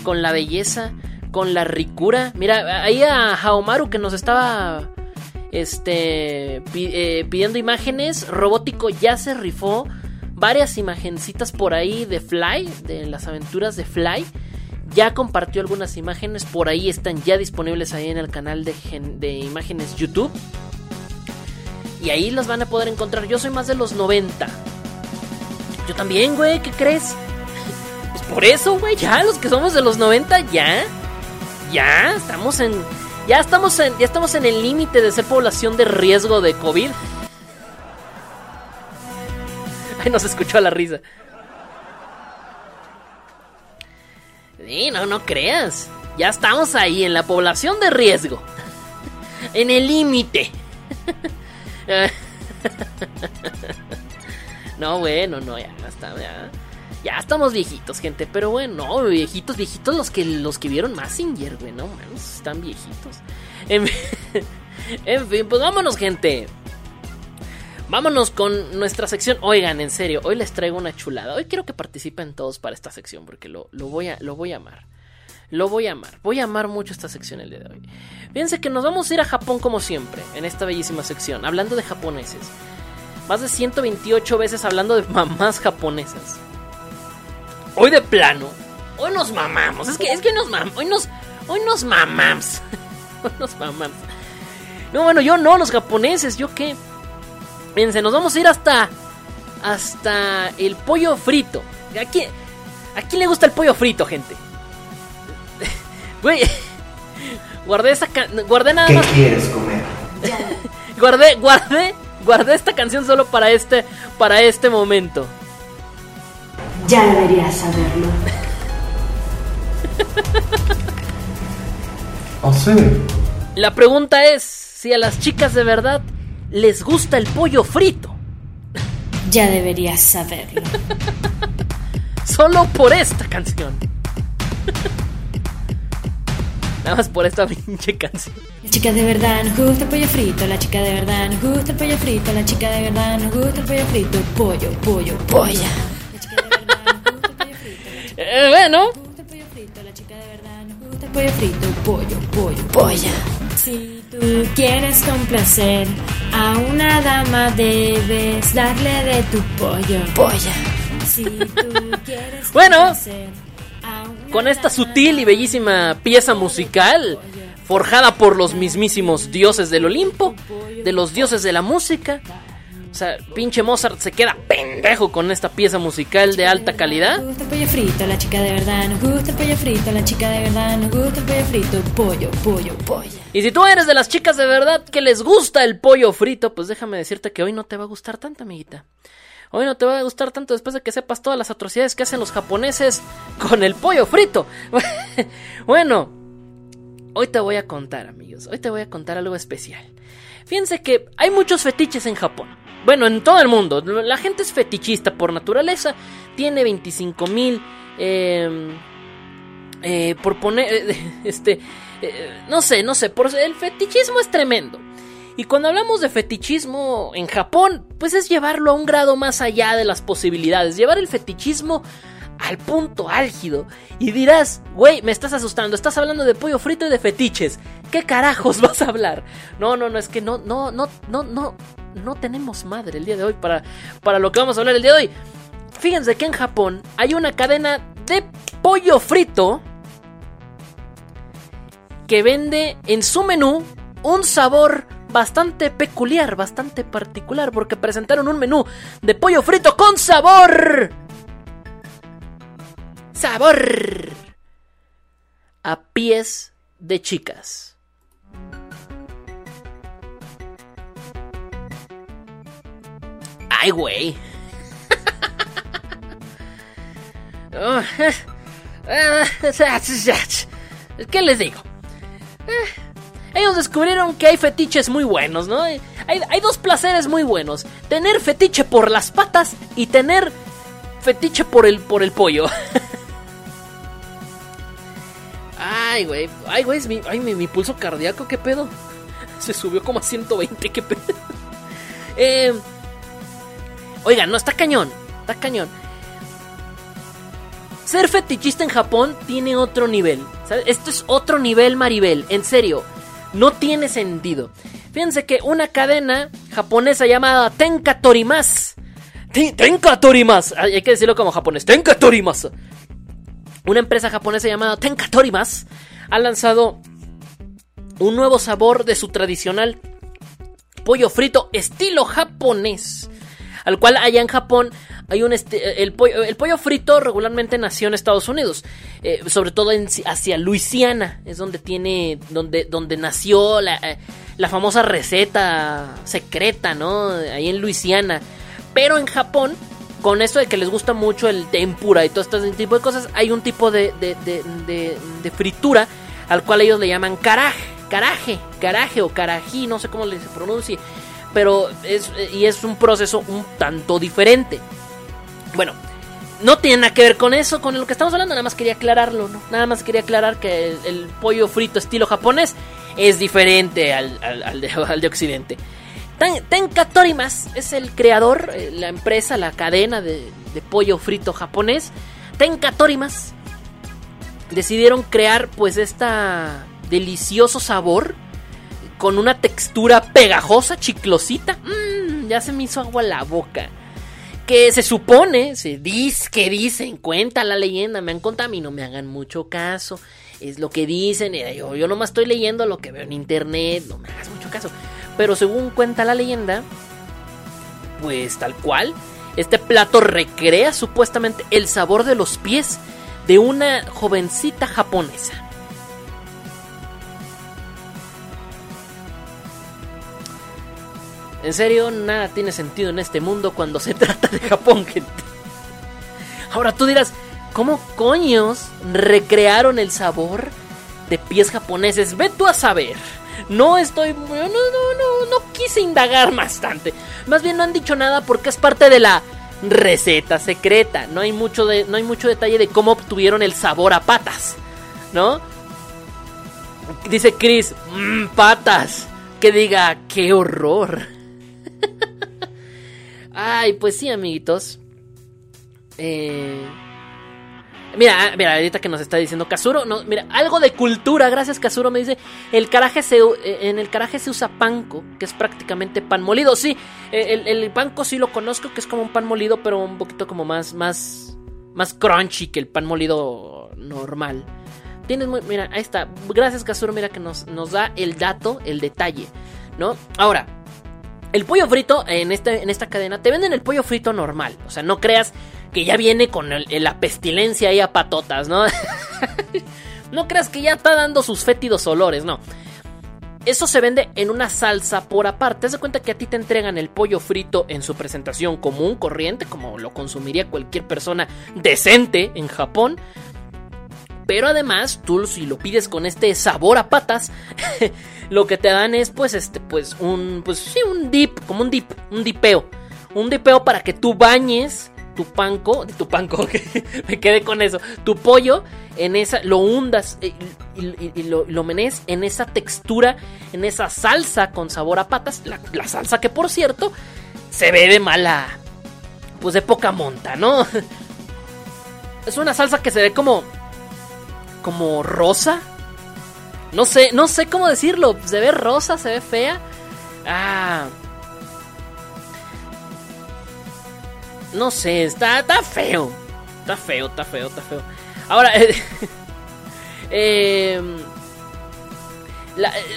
con la belleza, con la ricura. Mira, ahí a Haomaru que nos estaba este pi- eh, pidiendo imágenes. Robótico ya se rifó varias imagencitas por ahí de Fly, de las aventuras de Fly. Ya compartió algunas imágenes, por ahí están ya disponibles ahí en el canal de, de imágenes YouTube. Y ahí las van a poder encontrar. Yo soy más de los 90. Yo también, güey, ¿qué crees? Pues por eso, güey, ya los que somos de los 90, ya. Ya, estamos en. Ya estamos en. Ya estamos en el límite de ser población de riesgo de COVID. Ay, nos escuchó la risa. Sí, no, no creas. Ya estamos ahí en la población de riesgo. En el límite. No, bueno, no, ya está, ya. Ya estamos viejitos, gente, pero bueno, no, viejitos, viejitos los que los que vieron Massinger, güey, no, mames, están viejitos. En, en fin, pues vámonos, gente. Vámonos con nuestra sección. Oigan, en serio, hoy les traigo una chulada. Hoy quiero que participen todos para esta sección porque lo, lo voy, a, lo voy a amar. Lo voy a amar. Voy a amar mucho esta sección el día de hoy. Fíjense que nos vamos a ir a Japón como siempre, en esta bellísima sección, hablando de japoneses. Más de 128 veces hablando de mamás japonesas. Hoy de plano, hoy nos mamamos. Es que, es que nos mamamos. Hoy nos, hoy nos mamamos. hoy nos mamamos. No, bueno, yo no, los japoneses, ¿yo qué? Fíjense, nos vamos a ir hasta. Hasta el pollo frito. ¿A quién, ¿A quién le gusta el pollo frito, gente? Güey. Guardé esa Guardé nada ¿Qué más. quieres comer? Guardé, guardé, guardé esta canción solo para este, para este momento. Ya deberías saberlo. Oh, sí. La pregunta es si a las chicas de verdad les gusta el pollo frito. Ya deberías saberlo. Solo por esta canción. Nada más por esta pinche canción. La chica de verdad nos gusta el pollo frito. La chica de verdad nos gusta el pollo frito. La chica de verdad nos gusta el pollo frito. Pollo, pollo, polla. Eh, bueno, Nos gusta el pollo frito. La chica de verdad nos gusta el pollo frito. Pollo, pollo, polla. Si tú quieres complacer a una dama, debes darle de tu pollo. Polla. Si tú quieres Bueno, con esta sutil y bellísima pieza musical, forjada por los mismísimos dioses del Olimpo, de los dioses de la música. O sea, pinche Mozart se queda pendejo con esta pieza musical de alta calidad. Nos gusta el pollo frito, la chica de verdad nos gusta el pollo frito, la chica de verdad nos gusta el pollo frito, pollo, pollo, polla. Y si tú eres de las chicas de verdad que les gusta el pollo frito, pues déjame decirte que hoy no te va a gustar tanto, amiguita. Hoy no te va a gustar tanto después de que sepas todas las atrocidades que hacen los japoneses con el pollo frito. bueno, hoy te voy a contar, amigos. Hoy te voy a contar algo especial. Fíjense que hay muchos fetiches en Japón. Bueno, en todo el mundo. La gente es fetichista por naturaleza. Tiene 25 mil... Eh, eh, por poner... este... eh, no sé, no sé. Por, el fetichismo es tremendo. Y cuando hablamos de fetichismo en Japón, pues es llevarlo a un grado más allá de las posibilidades. Llevar el fetichismo al punto álgido. Y dirás, güey, me estás asustando. Estás hablando de pollo frito y de fetiches. ¿Qué carajos vas a hablar? No, no, no, es que no, no, no, no, no, no tenemos madre el día de hoy para, para lo que vamos a hablar el día de hoy. Fíjense que en Japón hay una cadena de pollo frito que vende en su menú un sabor bastante peculiar, bastante particular, porque presentaron un menú de pollo frito con sabor. Sabor. A pies de chicas. Ay, güey. ¿Qué les digo? Eh, ellos descubrieron que hay fetiches muy buenos, ¿no? Hay, hay dos placeres muy buenos. Tener fetiche por las patas y tener fetiche por el, por el pollo. ay, güey. Ay, güey, mi, ay, mi, mi pulso cardíaco, ¿qué pedo? Se subió como a 120, ¿qué pedo? eh, oigan, no, está cañón. Está cañón. Ser fetichista en Japón tiene otro nivel. Esto es otro nivel, Maribel. En serio. No tiene sentido. Fíjense que una cadena japonesa llamada Tenka Torimas. Ten- Tenka Torimas. Ay, Hay que decirlo como japonés. Tenka Torimas. Una empresa japonesa llamada Tenka Torimas ha lanzado un nuevo sabor de su tradicional pollo frito estilo japonés. Al cual allá en Japón hay un este- el, pollo, el pollo frito regularmente nació en Estados Unidos, eh, sobre todo en- hacia Luisiana, es donde tiene, donde, donde nació la, eh, la famosa receta secreta, ¿no? Ahí en Luisiana. Pero en Japón, con esto de que les gusta mucho el tempura y todo este tipo de cosas, hay un tipo de, de, de- de- fritura al cual ellos le llaman karaje, karaje, karaje o karaji, no sé cómo se pronuncie, pero es, y es un proceso un tanto diferente. Bueno, no tiene nada que ver con eso, con lo que estamos hablando, nada más quería aclararlo, ¿no? Nada más quería aclarar que el, pollo frito estilo japonés es diferente al, al- de, Occidente. Ten- Tenka Torimas es el creador, eh, la empresa, la cadena de, de pollo frito japonés. Tenka Torimas decidieron crear pues esta delicioso sabor con una textura pegajosa, chiclosita. Mmm, ya se me hizo agua la boca. que se supone, se dice, que dicen, cuenta la leyenda, me han contado, a mí no me hagan mucho caso, es lo que dicen, eh, yo, yo nomás estoy leyendo lo que veo en internet, no me hagas mucho caso. Pero según cuenta la leyenda, pues tal cual, este plato recrea supuestamente el sabor de los pies de una jovencita japonesa. En serio, nada tiene sentido en este mundo cuando se trata de Japón, gente. Ahora tú dirás, ¿cómo coños recrearon el sabor de pies japoneses? Ve tú a saber. No estoy. No, no, no, no quise indagar bastante. Más bien no han dicho nada porque es parte de la receta secreta. No hay mucho, no hay mucho detalle de cómo obtuvieron el sabor a patas. ¿No? Dice Chris, mmm, patas. Que diga, qué horror. Ay, pues sí, amiguitos. Eh. Mira, mira, ahorita que nos está diciendo Kazuro, no, mira, algo de cultura, gracias Kazuro me dice, el caraje se, eh, en el caraje se usa panko, que es prácticamente pan molido, sí, eh, el, el, panko sí lo conozco, que es como un pan molido, pero un poquito como más, más, más crunchy que el pan molido normal. Tienes muy, mira, ahí está, gracias Kazuro, mira que nos, nos da el dato, el detalle, ¿no? Ahora, el pollo frito en, este, en esta cadena te venden el pollo frito normal. O sea, no creas que ya viene con la pestilencia ahí a patotas, ¿no? no creas que ya está dando sus fétidos olores, no. Eso se vende en una salsa por aparte. Haz de cuenta que a ti te entregan el pollo frito en su presentación común, corriente, como lo consumiría cualquier persona decente en Japón. Pero además, tú si lo pides con este sabor a patas, lo que te dan es pues este pues un pues sí, un dip, como un dip, un dipeo. Un dipeo para que tú bañes tu panco, tu panco, me quedé con eso, tu pollo en esa, lo hundas y lo, lo menes en esa textura, en esa salsa con sabor a patas, la, la, salsa que por cierto se ve de mala, pues de poca monta, ¿no? Es una salsa que se ve como, como rosa. No sé, no sé cómo decirlo, se ve rosa, se ve fea. Ah, No sé, está, está feo. Está feo, está feo, está feo. Ahora, eh,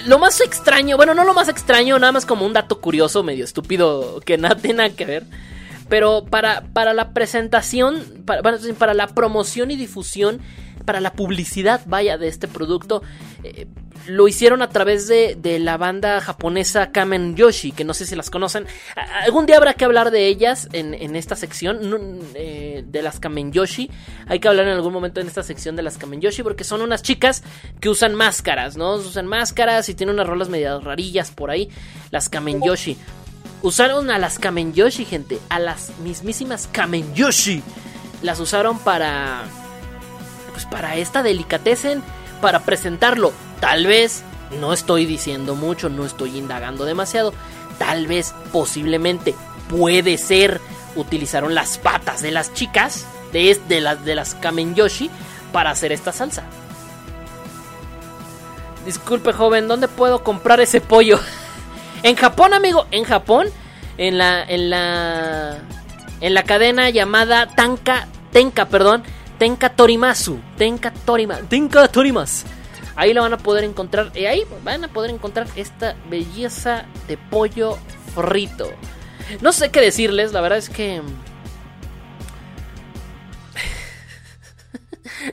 lo más extraño, bueno, no lo más extraño, nada más como un dato curioso, medio estúpido, que nada tiene nada que ver. Pero para, para la presentación, para, para la promoción y difusión, para la publicidad, vaya, de este producto, eh, lo hicieron a través de, la banda japonesa Kamen Yoshi, que no sé si las conocen. Algún día habrá que hablar de ellas en, esta sección, eh, de las Kamen Yoshi. Hay que hablar en algún momento en esta sección de las Kamen Yoshi, porque son unas chicas que usan máscaras, ¿no? Usan máscaras y tienen unas rolas medio rarillas por ahí, las Kamen Yoshi. Usaron a las Kamen Yoshi, gente, a las mismísimas Kamen Yoshi. Las usaron para... Pues para esta delicatessen, para presentarlo. Tal vez, no estoy diciendo mucho, no estoy indagando demasiado. Tal vez, posiblemente, puede ser, utilizaron las patas de las chicas, de, de, las, de las Kamen Yoshi, para hacer esta salsa. Disculpe, joven, ¿dónde puedo comprar ese pollo? en Japón, amigo, en Japón, en la, en la, en la cadena llamada Tanka, Tenka, perdón, Tenka Torimasu, Tenka Torima, Tenka Torimas. Ahí lo van a poder encontrar. Y ahí van a poder encontrar esta belleza de pollo frito. No sé qué decirles, la verdad es que.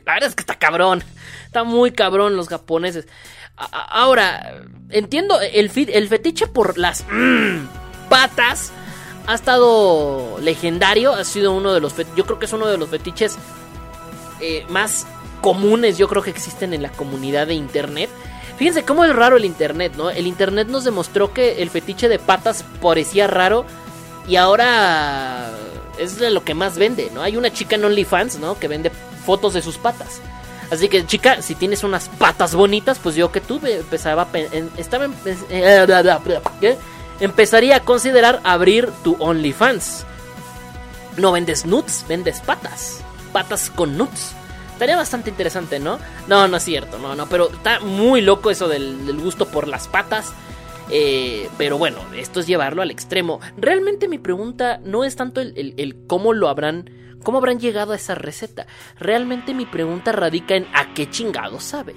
la verdad es que está cabrón. Está muy cabrón los japoneses. Ahora, entiendo, el, el fetiche por las mmm, patas ha estado legendario. Ha sido uno de los. Yo creo que es uno de los fetiches eh, más comunes yo creo que existen en la comunidad de internet. Fíjense cómo es raro el internet, ¿no? El internet nos demostró que el fetiche de patas parecía raro y ahora es lo que más vende, ¿no? Hay una chica en OnlyFans, ¿no? Que vende fotos de sus patas. Así que, chica, si tienes unas patas bonitas, pues yo que tú empezaba estaba eh, empezaría a considerar abrir tu OnlyFans. No vendes nuts, vendes patas. Patas con nuts. Estaría bastante interesante, ¿no? No, no es cierto, no, no, pero está muy loco eso del, gusto por las patas. Eh, pero bueno, esto es llevarlo al extremo. Realmente mi pregunta no es tanto el cómo lo habrán, cómo habrán llegado a esa receta. Realmente mi pregunta radica en a qué chingado sabe.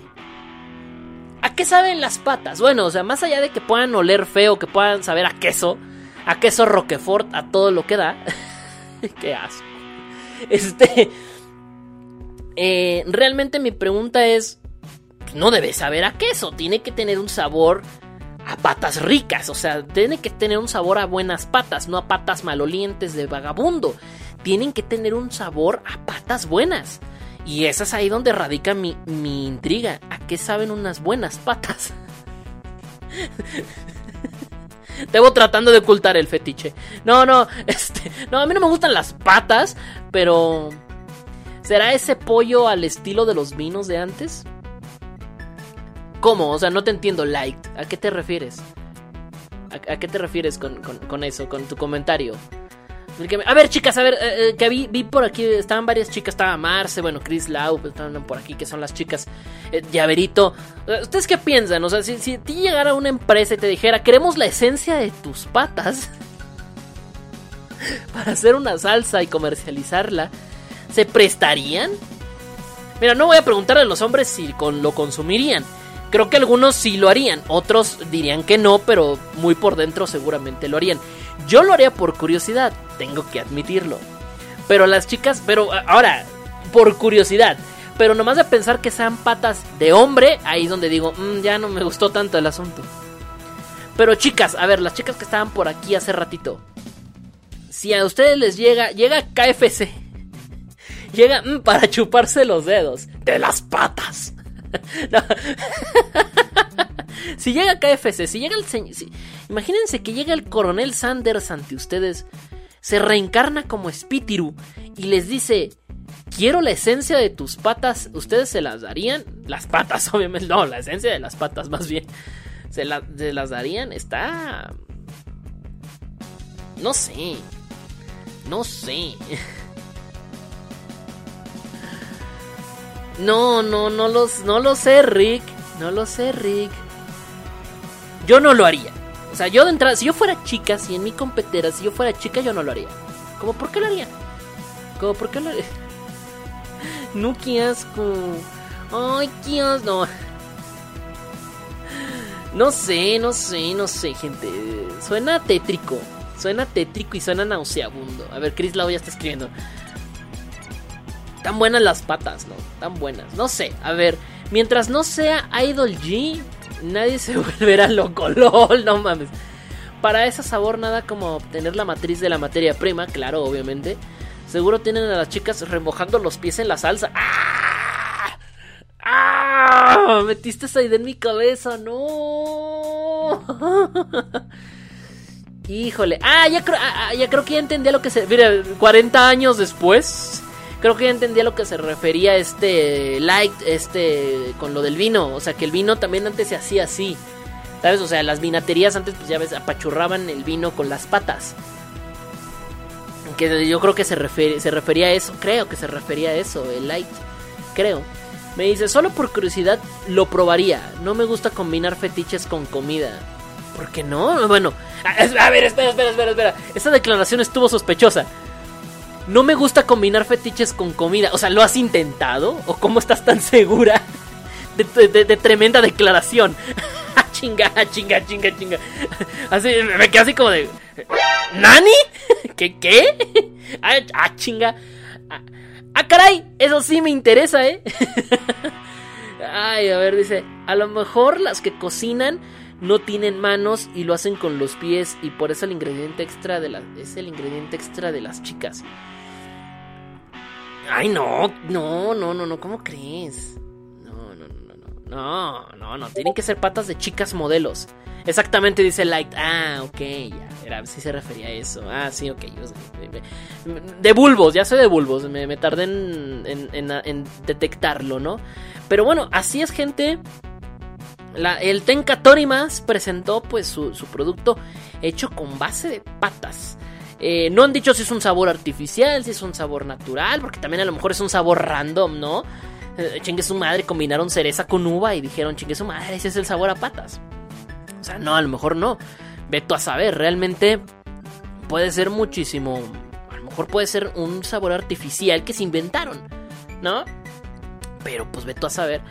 ¿A qué saben las patas? Bueno, o sea, más allá de que puedan oler feo, que puedan saber a queso, a queso Roquefort, a todo lo que da. qué asco. Este. eh, realmente mi pregunta es. No debe saber a queso, tiene que tener un sabor a patas ricas, o sea, tiene que tener un sabor a buenas patas, no a patas malolientes de vagabundo. Tienen que tener un sabor a patas buenas. Y esa es ahí donde radica mi, mi intriga. ¿A qué saben unas buenas patas? Debo tratando de ocultar el fetiche. No, no, este, no, a mí no me gustan las patas, pero ¿será ese pollo al estilo de los vinos de antes? ¿Cómo? O sea, no te entiendo, Light. ¿A qué te refieres? ¿A, a qué te refieres con, con- con eso, con tu comentario? A ver, chicas, a ver, eh, eh, que vi, vi por aquí, estaban varias chicas, estaba Marce, bueno, Chris Lau, pues, estaban por aquí, que son las chicas, eh, Llaverito. Eh, ¿Ustedes qué piensan? O sea, si, si ti llegara una empresa y te dijera, queremos la esencia de tus patas para hacer una salsa y comercializarla, ¿se prestarían? Mira, no voy a preguntar a los hombres si con, lo consumirían. Creo que algunos sí lo harían, otros dirían que no, pero muy por dentro seguramente lo harían. Yo lo haría por curiosidad, tengo que admitirlo. Pero las chicas, pero ahora, por curiosidad. Pero nomás de pensar que sean patas de hombre, ahí es donde digo, "Mm, ya no me gustó tanto el asunto. Pero chicas, a ver, las chicas que estaban por aquí hace ratito. Si a ustedes les llega, llega KFC. Llega mm, para chuparse los dedos de las patas. No. si llega KFC, si llega el señor. imagínense que llega el coronel Sanders ante ustedes. Se reencarna como Spitiru y les dice: Quiero la esencia de tus patas. ¿Ustedes se las darían? Las patas, obviamente. No, la esencia de las patas, más bien. ¿Se, se las darían? Está. No sé. No sé. No, no, no los, no lo sé, Rick. No lo sé, Rick. Yo no lo haría. O sea, yo de entrada, si yo fuera chica, si en mi competera, si yo fuera chica, yo no lo haría. ¿Cómo por qué lo haría? ¿Cómo por qué lo haría? No, qué asco. Ay, qué. No. No sé, no sé, no sé, gente. Suena tétrico. Suena tétrico y suena nauseabundo. A ver, Chris Lau ya está escribiendo. Tan buenas las patas, ¿no? Tan buenas. No sé, a ver. Mientras no sea Idol G, nadie se volverá loco. LOL, no mames. Para ese sabor, nada como obtener la matriz de la materia prima, claro, obviamente. Seguro tienen a las chicas remojando los pies en la salsa. ¡Ah! ¡Ah! Metiste esa idea en mi cabeza, no. Híjole. Ah, ya creo, ah, ah, ya creo que ya entendía lo que se. Mira, 40 años después. Creo que ya entendía lo que se refería este light, este, con lo del vino. O sea, que el vino también antes se hacía así. ¿Sabes? O sea, las vinaterías antes, pues ya ves, apachurraban el vino con las patas. Que yo creo que se, refer- se refería a eso. Creo que se refería a eso, el light. Creo. Me dice, solo por curiosidad lo probaría. No me gusta combinar fetiches con comida. ¿Por qué no? Bueno, a, a ver, espera, espera, espera, espera. Esa declaración estuvo sospechosa. No me gusta combinar fetiches con comida. O sea, ¿lo has intentado? ¿O cómo estás tan segura de, tremenda declaración? Ah, chinga, ah, chinga, chinga, chinga. Así, me quedé así como de... ¿Nani? ¿Qué, qué? Ah, ah, chinga. Ah, caray, eso sí me interesa, ¿eh? Ay, a ver, dice, a lo mejor las que cocinan no tienen manos y lo hacen con los pies y por eso el ingrediente extra de la, es el ingrediente extra de las chicas. Ay, no, no, no, no, no, ¿cómo crees? No, no, no, no, no, no, no, tienen que ser patas de chicas modelos. Exactamente dice Light. Ah, ok, ya, era, sí se refería a eso. Ah, sí, ok. De bulbos, ya sé de bulbos, me, me tardé en, en- en- en detectarlo, ¿no? Pero bueno, así es, gente. La- el Tenka Torimas presentó pues su, producto hecho con base de patas. Eh, no han dicho si es un sabor artificial, si es un sabor natural, porque también a lo mejor es un sabor random, ¿no? Eh, chingue su madre, combinaron cereza con uva y dijeron chingue su madre, ese es el sabor a patas. sea, no, a lo mejor no. Veto a saber, realmente puede ser muchísimo. A lo mejor puede ser un sabor artificial que se inventaron, ¿no? Pero pues veto a saber.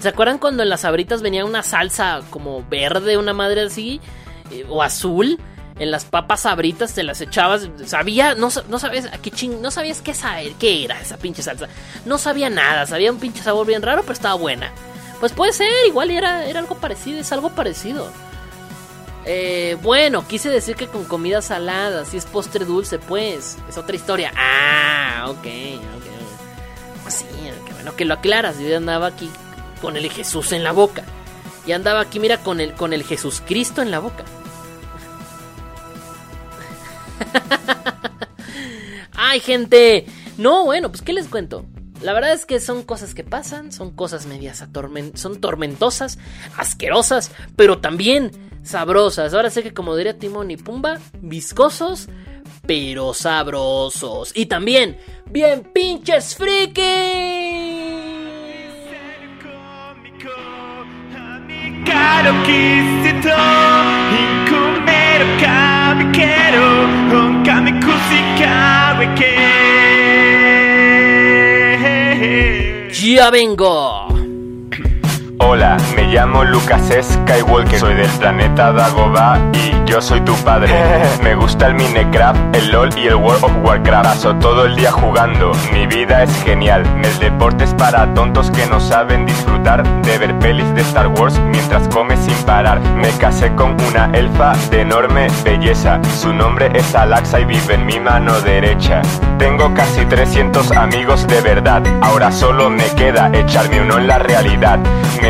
¿Se acuerdan cuando en las sabritas venía una salsa como verde, una madre así? Eh, o azul. En las papas sabritas te las echabas. Sabía, no, no sabías a qué ching, no sabías qué saber, qué era esa pinche salsa. No sabía nada, sabía un pinche sabor bien raro, pero estaba buena. Pues puede ser, igual era, era algo parecido, es algo parecido. Eh, bueno, quise decir que con comida salada, si es postre dulce, pues, es otra historia. Ah, ok, ok. Pues sí, qué bueno que lo aclaras. Yo andaba aquí con el Jesús en la boca. Y andaba aquí, mira, con el, con el Jesús Cristo en la boca. Ay, gente. No, bueno, pues qué les cuento. La verdad es que son cosas que pasan, son cosas medias son tormentosas, asquerosas, pero también sabrosas. Ahora sé que como diría Timón y Pumba, viscosos, pero sabrosos. Y también, bien pinches frikis. Caro kisito, inkumero kamikero, honkami kusikawe ke. Ya vengo. Hola, me llamo Lucas Skywalker, soy del planeta Dagobah y yo soy tu padre. me gusta el Minecraft, el LOL y el World of Warcraft. Paso todo el día jugando, mi vida es genial. El deporte es para tontos que no saben disfrutar de ver pelis de Star Wars mientras come sin parar. Me casé con una elfa de enorme belleza. Su nombre es Alaxa y vive en mi mano derecha. Tengo casi 300 amigos de verdad. Ahora solo me queda echarme uno en la realidad. Me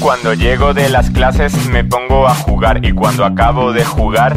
Cuando llego de las clases me pongo a jugar y cuando acabo de jugar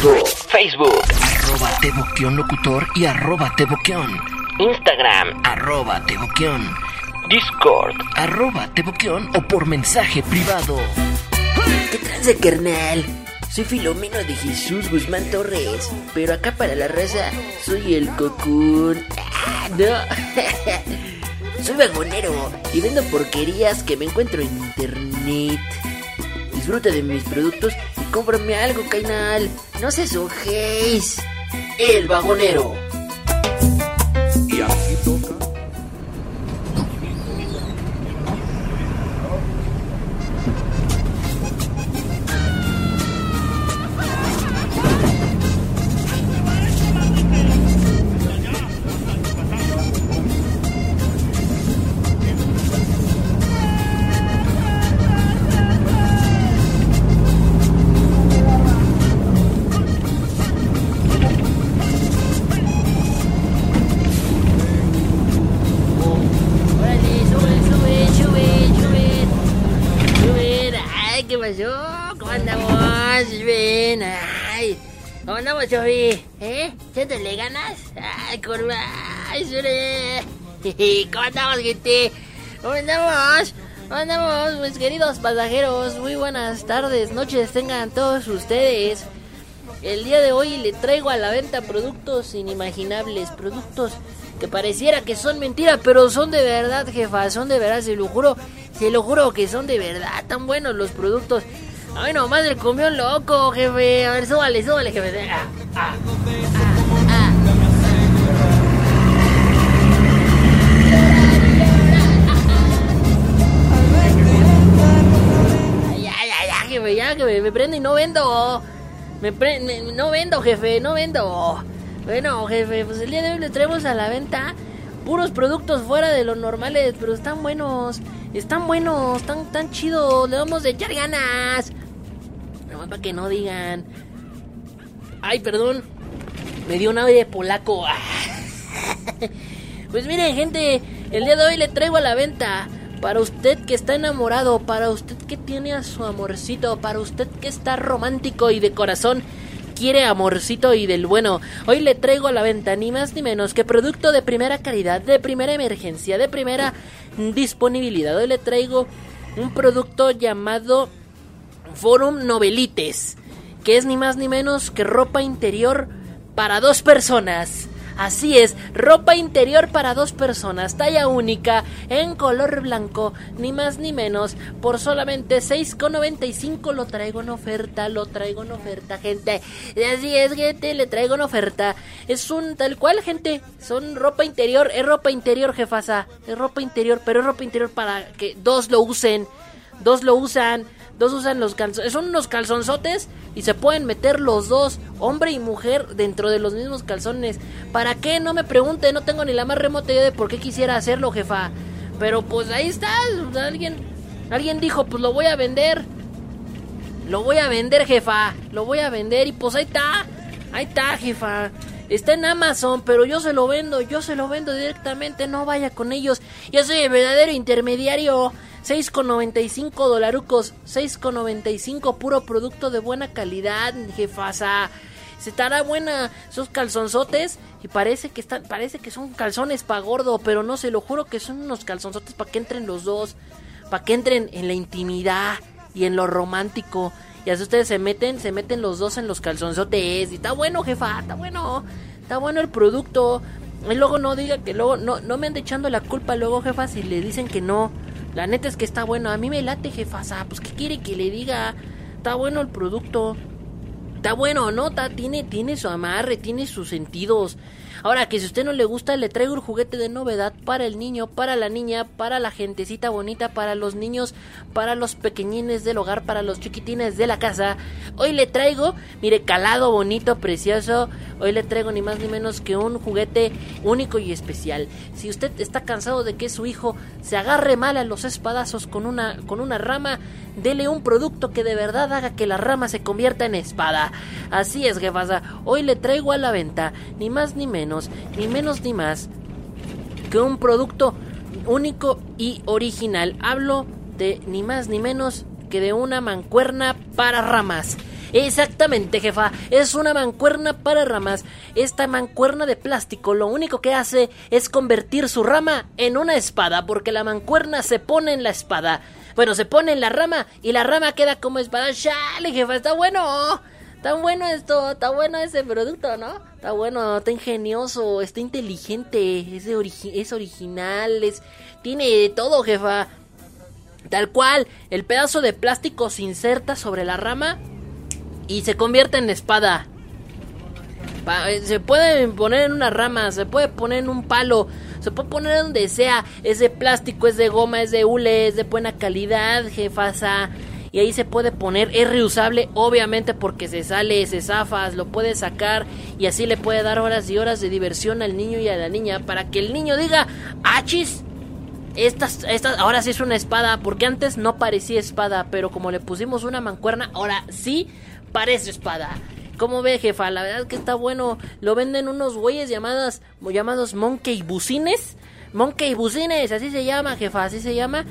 conmigo. Facebook, Arroba Teboquión Locutor y arroba Teboquión. Instagram, Arroba Teboquión. Discord. Arroba Teboquión o por mensaje privado. ¿Qué tranza, carnal? Soy Filomeno de Jesús Guzmán Torres, pero acá para la raza soy el cocún. Ah, no. soy vagonero y vendo porquerías que me encuentro en internet. Disfruta de mis productos cómprame algo, carnal. No se sojéis. El vagonero. Y aquí toca. ¿Eh? ¿Siéntele ganas? Ay, curva, ay, sube. ¿Cómo andamos, gente? ¿Cómo andamos? ¿Cómo andamos, mis queridos pasajeros? Muy buenas tardes, noches tengan todos ustedes. El día de hoy le traigo a la venta productos inimaginables, productos que pareciera que son mentira, pero son de verdad, jefa, son de verdad, se lo juro, se lo juro que son de verdad, tan buenos los productos. Ay, nomás el comió loco, jefe. A ver, súbale, súbale, jefe. Ah, ah, ah, ah. Ya, ya, jefe, ya, que me, me prende y no vendo. Me prende, no vendo, jefe, no vendo. Bueno, jefe, pues el día de hoy le traemos a la venta puros productos fuera de lo normales, pero están buenos, están buenos, están tan chidos, le vamos a echar ganas. Nomás para que no digan. Ay, perdón, me dio un aire polaco. Pues miren, gente, el día de hoy le traigo a la venta. Para usted que está enamorado, para usted que tiene a su amorcito, para usted que está romántico y de corazón, quiere amorcito y del bueno. Hoy le traigo a la venta ni más ni menos que producto de primera calidad, de primera emergencia, de primera disponibilidad. Hoy le traigo un producto llamado Forum Novelites, que es ni más ni menos que ropa interior para dos personas. Así es, ropa interior para dos personas, talla única, en color blanco, ni más ni menos, por solamente 6,95 lo traigo en oferta, lo traigo en oferta, gente. Así es, gente, le traigo en oferta. Es un tal cual, gente, son ropa interior, es ropa interior, jefasa, es ropa interior, pero es ropa interior para que dos lo usen, dos lo usan. Dos usan los calzones, son unos calzonzotes y se pueden meter los dos, hombre y mujer, dentro de los mismos calzones. ¿Para qué? No me pregunte, no tengo ni la más remota idea de por qué quisiera hacerlo, jefa. Pero pues ahí está, alguien, alguien dijo, pues lo voy a vender. Lo voy a vender, jefa, lo voy a vender y pues ahí está, ahí está, jefa. Está en Amazon, pero yo se lo vendo, yo se lo vendo directamente, no vaya con ellos. Yo soy el verdadero intermediario. 6,95 dolarucos, 6,95 puro producto de buena calidad, jefasa. Se estará buena esos calzonzotes y parece que están, parece que son calzones pa gordo, pero no se lo juro que son unos calzonzotes para que entren los dos, para que entren en la intimidad y en lo romántico. Y así ustedes se meten, se meten los dos en los calzonzotes. Y está bueno, jefa, está bueno. Está bueno el producto. Y luego no diga que luego, no, no me ande echando la culpa luego, jefa, si le dicen que no. La neta es que está bueno. A mí me late, jefasa. Pues, ¿qué quiere que le diga? Está bueno el producto. Está bueno, ¿no? Está, tiene, tiene su amarre, tiene sus sentidos. Ahora, que si a usted no le gusta, le traigo un juguete de novedad para el niño, para la niña, para la gentecita bonita, para los niños, para los pequeñines del hogar, para los chiquitines de la casa. Hoy le traigo, mire, calado, bonito, precioso. Hoy le traigo ni más ni menos que un juguete único y especial. Si usted está cansado de que su hijo se agarre mal a los espadazos con una, con una rama, dele un producto que de verdad haga que la rama se convierta en espada. Así es, jefasa. Hoy le traigo a la venta, ni más ni menos, ni menos ni más, que un producto único y original. Hablo de ni más ni menos que de una mancuerna para ramas. Exactamente, jefa. Es una mancuerna para ramas. Esta mancuerna de plástico lo único que hace es convertir su rama en una espada, porque la mancuerna se pone en la espada. Bueno, se pone en la rama y la rama queda como espada. ¡Chale, jefa! Está bueno. Está bueno esto, está bueno ese producto, ¿no? Está bueno, está ingenioso, está inteligente, es, es original, es, tiene de todo, jefa. Tal cual, el pedazo de plástico se inserta sobre la rama y se convierte en espada. Eh, se puede poner en una rama, se puede poner en un palo, se puede poner donde sea. Es de plástico, es de goma, es de hule, es de buena calidad, jefasa y ahí se puede poner, es reusable obviamente porque se sale, se zafas, lo puede sacar y así le puede dar horas y horas de diversión al niño y a la niña para que el niño diga, achis, estas, estas, ahora sí es una espada, porque antes no parecía espada, pero como le pusimos una mancuerna, ahora sí parece espada. ¿Cómo ve, jefa? La verdad que está bueno. Lo venden unos güeyes llamados, llamados Monkey Bucines. Monkey Bucines, así se llama, jefa, así se llama.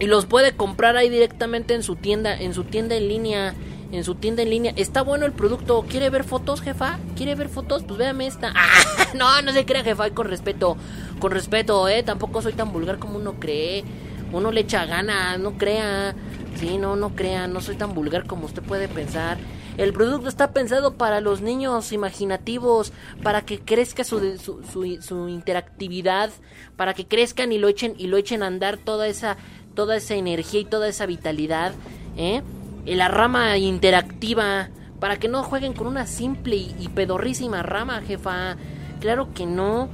Y los puede comprar ahí directamente en su tienda, en su tienda en línea. En su tienda en línea. Está bueno el producto. ¿Quiere ver fotos, jefa? ¿Quiere ver fotos? Pues véame esta. Ah, no, no se crea, jefa. Con respeto. Con respeto, eh. Tampoco soy tan vulgar como uno cree. Uno le echa ganas, no crea. Sí, no, no crea. No soy tan vulgar como usted puede pensar. El producto está pensado para los niños imaginativos, para que crezca su, su, su, su, interactividad, para que crezcan y lo echen y lo echen a andar toda esa toda esa energía y toda esa vitalidad, ¿eh? La rama interactiva, para que no jueguen con una simple y, pedorrísima rama, jefa. Claro que no.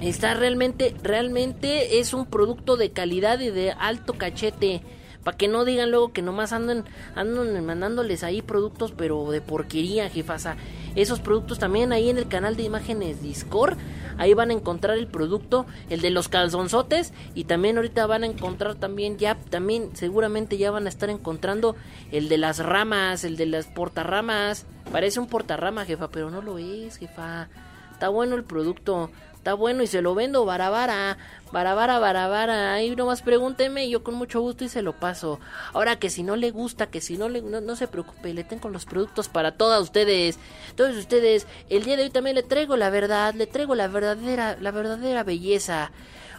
Está realmente, realmente es un producto de calidad y de alto cachete. Para que no digan luego que nomás andan, andan mandándoles ahí productos, pero de porquería, jefasa. Esos productos también ahí en el canal de imágenes Discord Ahí van a encontrar el producto, el de los calzonzotes. Y también ahorita van a encontrar también, ya también seguramente ya van a estar encontrando el de las ramas, el de las portarramas. Parece un portarrama, jefa, pero no lo es, jefa. Está bueno el producto. Está bueno y se lo vendo barabara. Barabara, barabara. Ahí nomás pregúnteme yo con mucho gusto y se lo paso. Ahora que si no le gusta, que si no le... No, se preocupe, le tengo los productos para todas ustedes. Todos ustedes. El día de hoy también le traigo la verdad. Le traigo la verdadera, la verdadera belleza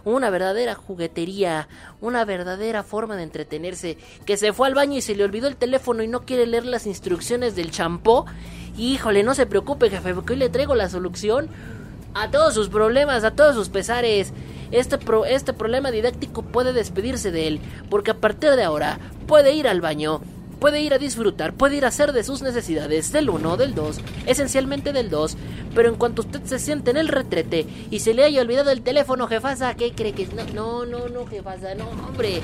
una verdadera juguetería, una verdadera forma de entretenerse, que se fue al baño y se le olvidó el teléfono y no quiere leer las instrucciones del champó. Híjole, no se preocupe, jefe, porque hoy le traigo la solución a todos sus problemas, a todos sus pesares. Este, pro, este problema didáctico puede despedirse de él, porque a partir de ahora puede ir al baño, puede ir a disfrutar, puede ir a hacer de sus necesidades del 1 del 2, esencialmente del 2, pero en cuanto usted se siente en el retrete y se le haya olvidado el teléfono, jefasa, ¿qué cree que es? No, no, no, no, jefasa, no, hombre.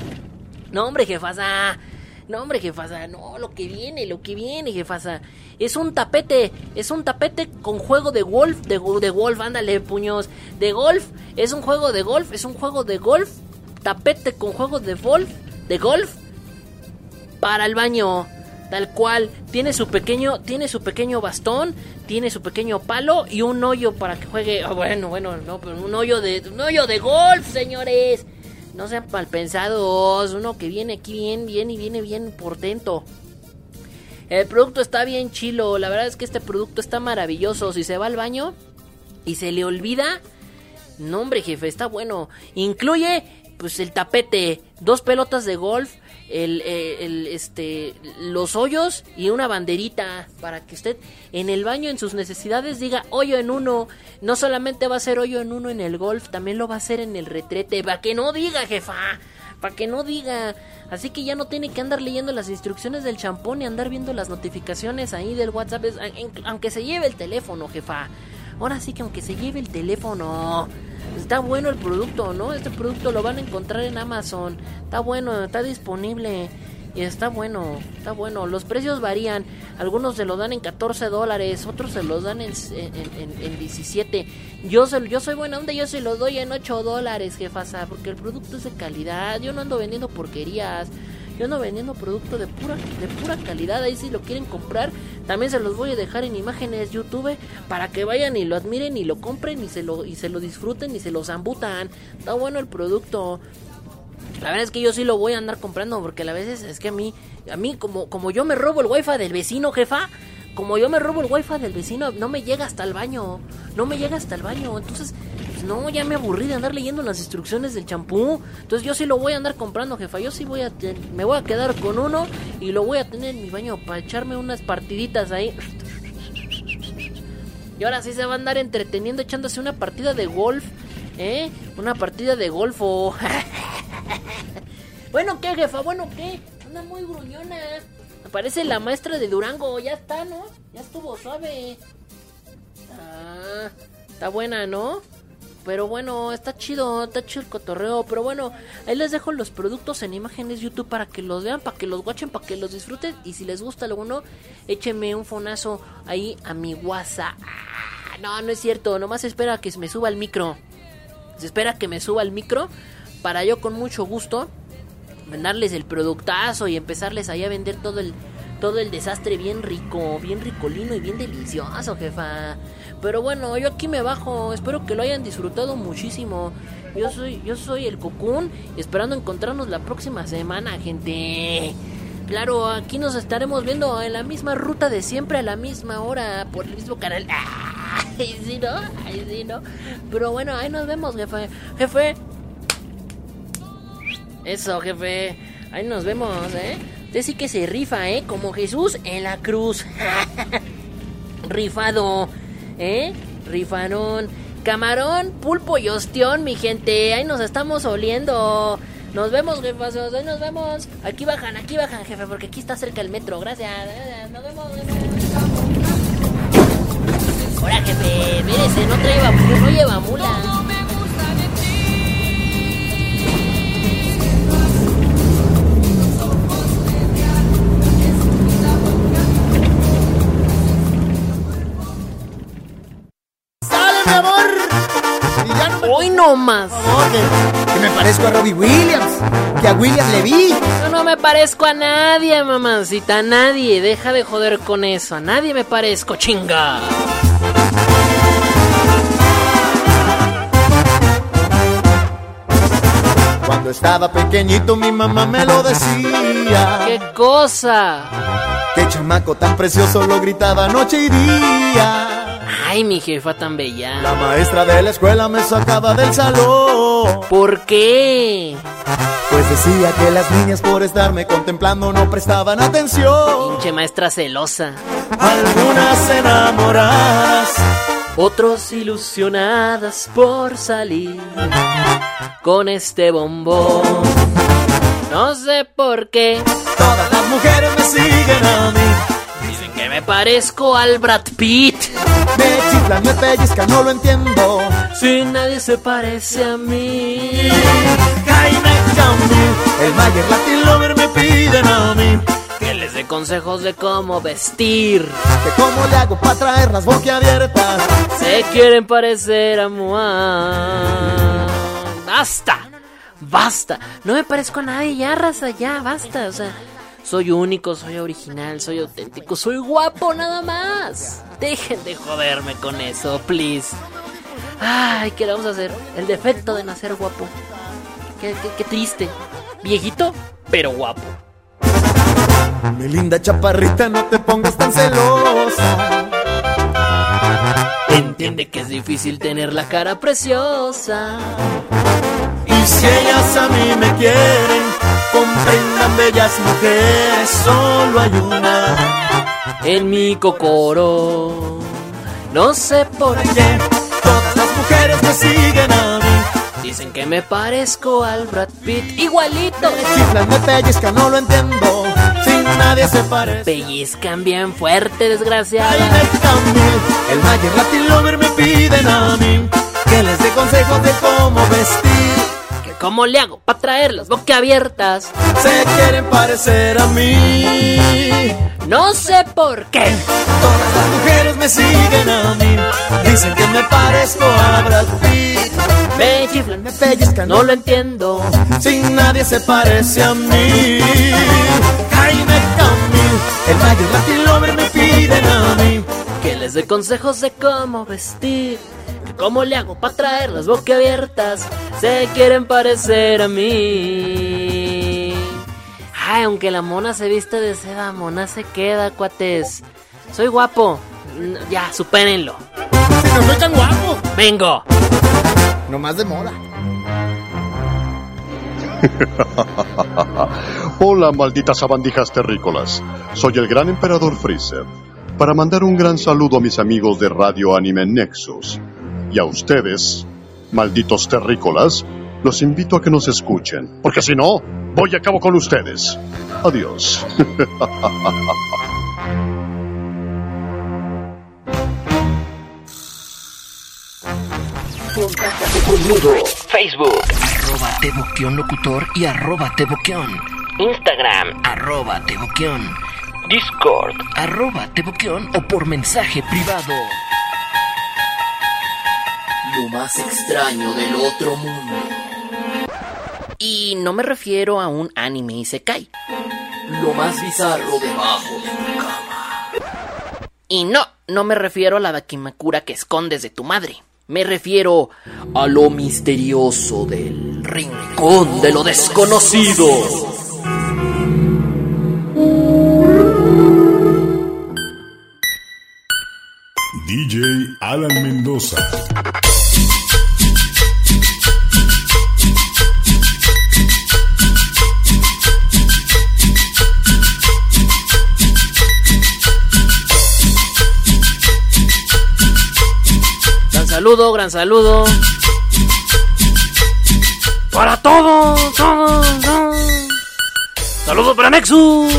No, hombre, jefasa. No, hombre, jefasa, no, lo que viene, lo que viene, jefasa. Es un tapete, es un tapete con juego de golf, de, de golf, ándale, puños. De golf, es un juego de golf, es un juego de golf. Tapete con juego de golf, de golf. Para el baño, tal cual. Tiene su pequeño, tiene su pequeño bastón, tiene su pequeño palo y un hoyo para que juegue. Oh, bueno, bueno, no, pero un hoyo de, un hoyo de golf, señores. No sean pensados, uno que viene aquí bien, bien y viene bien portento. El producto está bien chilo, la verdad es que este producto está maravilloso. Si se va al baño y se le olvida, no hombre jefe, está bueno. Incluye pues el tapete, dos pelotas de golf, el, eh, el, este, los hoyos y una banderita para que usted en el baño en sus necesidades diga hoyo en uno. No solamente va a ser hoyo en uno en el golf, también lo va a hacer en el retrete. Para que no diga, jefa. Para que no diga. Así que ya no tiene que andar leyendo las instrucciones del champón y andar viendo las notificaciones ahí del WhatsApp. Aunque se lleve el teléfono, jefa. Ahora sí que aunque se lleve el teléfono. Está bueno el producto, ¿no? Este producto lo van a encontrar en Amazon. Está bueno, está disponible. Y está bueno, está bueno. Los precios varían. Algunos se lo dan en 14 dólares, otros se los dan en, en, 17. Yo, se, yo soy buena onda, yo se lo doy en 8 dólares, jefasa, porque el producto es de calidad. Yo no ando vendiendo porquerías. Yo ando vendiendo producto de pura, de pura calidad. Ahí si lo quieren comprar, también se los voy a dejar en imágenes YouTube para que vayan y lo admiren y lo compren y se lo, y se lo disfruten y se lo zambutan. Está bueno el producto. La verdad es que yo sí lo voy a andar comprando porque a veces es que a mí, a mí como, como yo me robo el wifi del vecino, jefa, como yo me robo el wifi del vecino, no me llega hasta el baño, no me llega hasta el baño, entonces, no, ya me aburrí de andar leyendo las instrucciones del champú, entonces yo sí lo voy a andar comprando, jefa, yo sí voy a, me voy a quedar con uno y lo voy a tener en mi baño para echarme unas partiditas ahí. Y ahora sí se va a andar entreteniendo echándose una partida de golf, ¿eh? Una partida de golf bueno, ¿qué, jefa? Bueno, ¿qué? Anda muy gruñona. Me parece la maestra de Durango. Ya está, ¿no? Ya estuvo suave. Ah, está buena, ¿no? Pero bueno, está chido, está chido el cotorreo. Pero bueno, ahí les dejo los productos en imágenes YouTube para que los vean, para que los watchen, para que los disfruten. Y si les gusta alguno, échenme un fonazo ahí a mi WhatsApp. Ah, no, no es cierto, nomás espera que me suba el micro. Se espera que me suba el micro para yo con mucho gusto mandarles el productazo y empezarles ahí a vender todo el todo el desastre bien rico, bien ricolino y bien delicioso, jefa. Pero bueno, yo aquí me bajo, espero que lo hayan disfrutado muchísimo. Yo soy yo soy el Cocoon, esperando encontrarnos la próxima semana, gente. Claro, aquí nos estaremos viendo en la misma ruta de siempre a la misma hora por el mismo canal. Ay, sí, ¿no? Ay, sí, ¿no? Pero bueno, ahí nos vemos, jefe. Jefe. Eso, jefe. Ahí nos vemos, ¿eh? Usted sí que se rifa, ¿eh? Como Jesús en la cruz. Rifado, ¿eh? Rifarón. Camarón, pulpo y ostión, mi gente. Ahí nos estamos oliendo. Nos vemos, jefazos. Ahí nos vemos. Aquí bajan, aquí bajan, jefe, porque aquí está cerca el metro. Gracias. Nos vemos. Ahora, jefe, mírese, no trae no lleva mula. No más. Que, que me parezco a Robbie Williams. Que a Williams Levy. Yo no me parezco a nadie, mamacita, a nadie. Deja de joder con eso. A nadie me parezco, chinga. Cuando estaba pequeñito mi mamá me lo decía. ¿Qué cosa? Qué chamaco tan precioso lo gritaba noche y día. Ay, mi jefa tan bella. La maestra de la escuela me sacaba del salón. ¿Por qué? Pues decía que las niñas por estarme contemplando no prestaban atención. Pinche maestra celosa. Algunas enamoradas. Otros ilusionadas por salir con este bombón. No sé por qué. Todas las mujeres me siguen a mí. Me parezco al Brad Pitt. Me chiflan, me pellizcan, no lo entiendo. Si nadie se parece a mí. Jaime Camil, el Mayer Latin Lover me piden a mí. Que les dé consejos de cómo vestir. Que cómo le hago para traer las boquiabiertas. Se quieren parecer a Moa. ¡Basta! ¡Basta! No me parezco a nadie, ya, raza, ya, basta. O sea, soy único, soy original, soy auténtico, soy guapo, nada más. Dejen de joderme con eso, please. Ay, ¿qué le vamos a hacer? El defecto de nacer guapo. Qué, qué- qué triste. Viejito, pero guapo. Mi linda chaparrita, no te pongas tan celosa. Entiende que es difícil tener la cara preciosa. Y si ellas a mí me quieren, comprendan bellas mujeres, solo hay una. En mi cocoro. No sé por Oye, todas las mujeres me siguen a mí. Dicen que me parezco al Brad Pitt. Igualito. Me chiflan, me pellizcan, no lo entiendo. Sin nadie se parece. Pellizcan bien fuerte, desgraciada. Jaime Camil, el Mayer Latin Lover me piden a mí. Que les dé consejos de cómo vestir. ¿Que ¿Cómo le hago para traer las boquiabiertas? Se quieren parecer a mí. No sé por qué. Todas las mujeres me siguen a mí. Dicen que me parezco a Brad Pitt. Me chiflan, Me pellizcan, no lo entiendo. Sin nadie se parece a mí. Jaime Camil, el Mayer Latin Lover me piden a mí. Que les dé consejos de cómo vestir. ¿Cómo le hago para traer las boquiabiertas? Se quieren parecer a mí. Ay, aunque la mona se viste de seda, mona se queda, cuates. Soy guapo. Ya, supérenlo. No soy tan guapo. Vengo. No más de moda. Hola, malditas sabandijas terrícolas. Soy el gran emperador Freezer. Para mandar un gran saludo a mis amigos de Radio Anime Nexus. Y a ustedes, malditos terrícolas, los invito a que nos escuchen. Porque si no, voy a cabo con ustedes. Adiós. Contáctate conmigo. Facebook, Arroba Teboquión Locutor y arroba Teboquión. Instagram, Arroba Teboquión. Discord, Arroba Teboquión o por mensaje privado. Lo más extraño del otro mundo. Y no me refiero a un anime Isekai. Lo más bizarro debajo de tu cama. Y no, no me refiero a la Dakimakura que escondes de tu madre. Me refiero a lo misterioso del rincón de lo desconocido. DJ Alan Mendoza. Saludo, gran saludo. Para todos, todos, todos. Saludo para Nexus.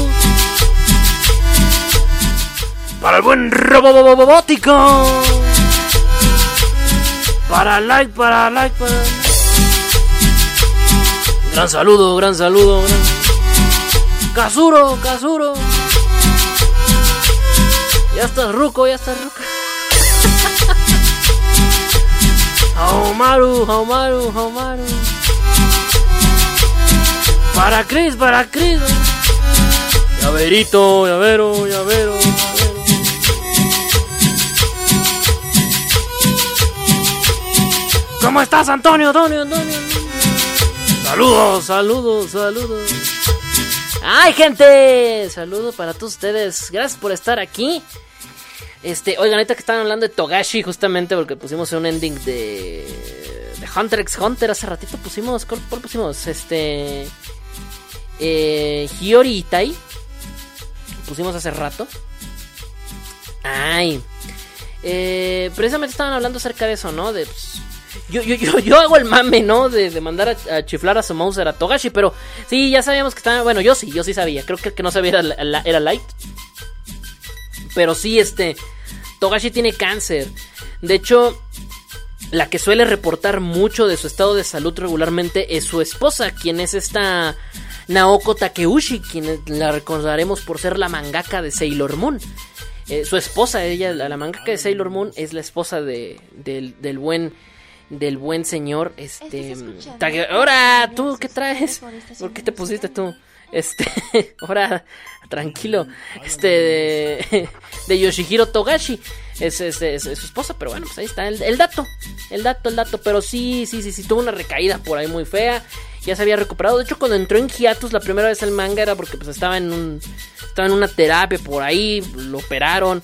Para el buen Robobobótico. Para like, para like, para. Gran saludo, gran saludo. Gran... Kazuro, Kazuro. Ya estás ruco, ya estás ruco. Haomaru, Haomaru, Haomaru. Para Chris, para Chris. Llaverito, llavero, llavero. ¿Cómo estás, Antonio, Antonio, Antonio? Saludos, saludos, saludos. ¡Ay, gente! Saludos para todos ustedes. Gracias por estar aquí. Este, oigan, ahorita que estaban hablando de Togashi, justamente porque pusimos un ending de. de Hunter x Hunter. Hace ratito pusimos. ¿Cuál, pusimos? Este. Eh, Hiyori Itai. Pusimos hace rato. Ay. Eh, precisamente estaban hablando acerca de eso, ¿no? De. pues, yo, yo, yo, yo hago el mame, ¿no? De, mandar a, chiflar a su Mouser a Togashi, pero sí, ya sabíamos que estaba. Bueno, yo sí, yo sí sabía. Creo que que no sabía era Light. Pero sí, este. Togashi tiene cáncer. De hecho, la que suele reportar mucho de su estado de salud regularmente es su esposa, quien es esta Naoko Takeuchi, quien la recordaremos por ser la mangaka de Sailor Moon. Eh, su esposa, ella, la, mangaka de Sailor Moon, es la esposa de, del, del buen del buen señor este ahora tú qué traes por qué te pusiste tú este ahora tranquilo este de, de Yoshihiro Togashi es, es- es- es su esposa pero bueno pues ahí está el, el dato el dato el dato pero sí sí sí sí tuvo una recaída por ahí muy fea ya se había recuperado de hecho cuando entró en hiatus la primera vez el manga era porque pues estaba en un estaba en una terapia por ahí lo operaron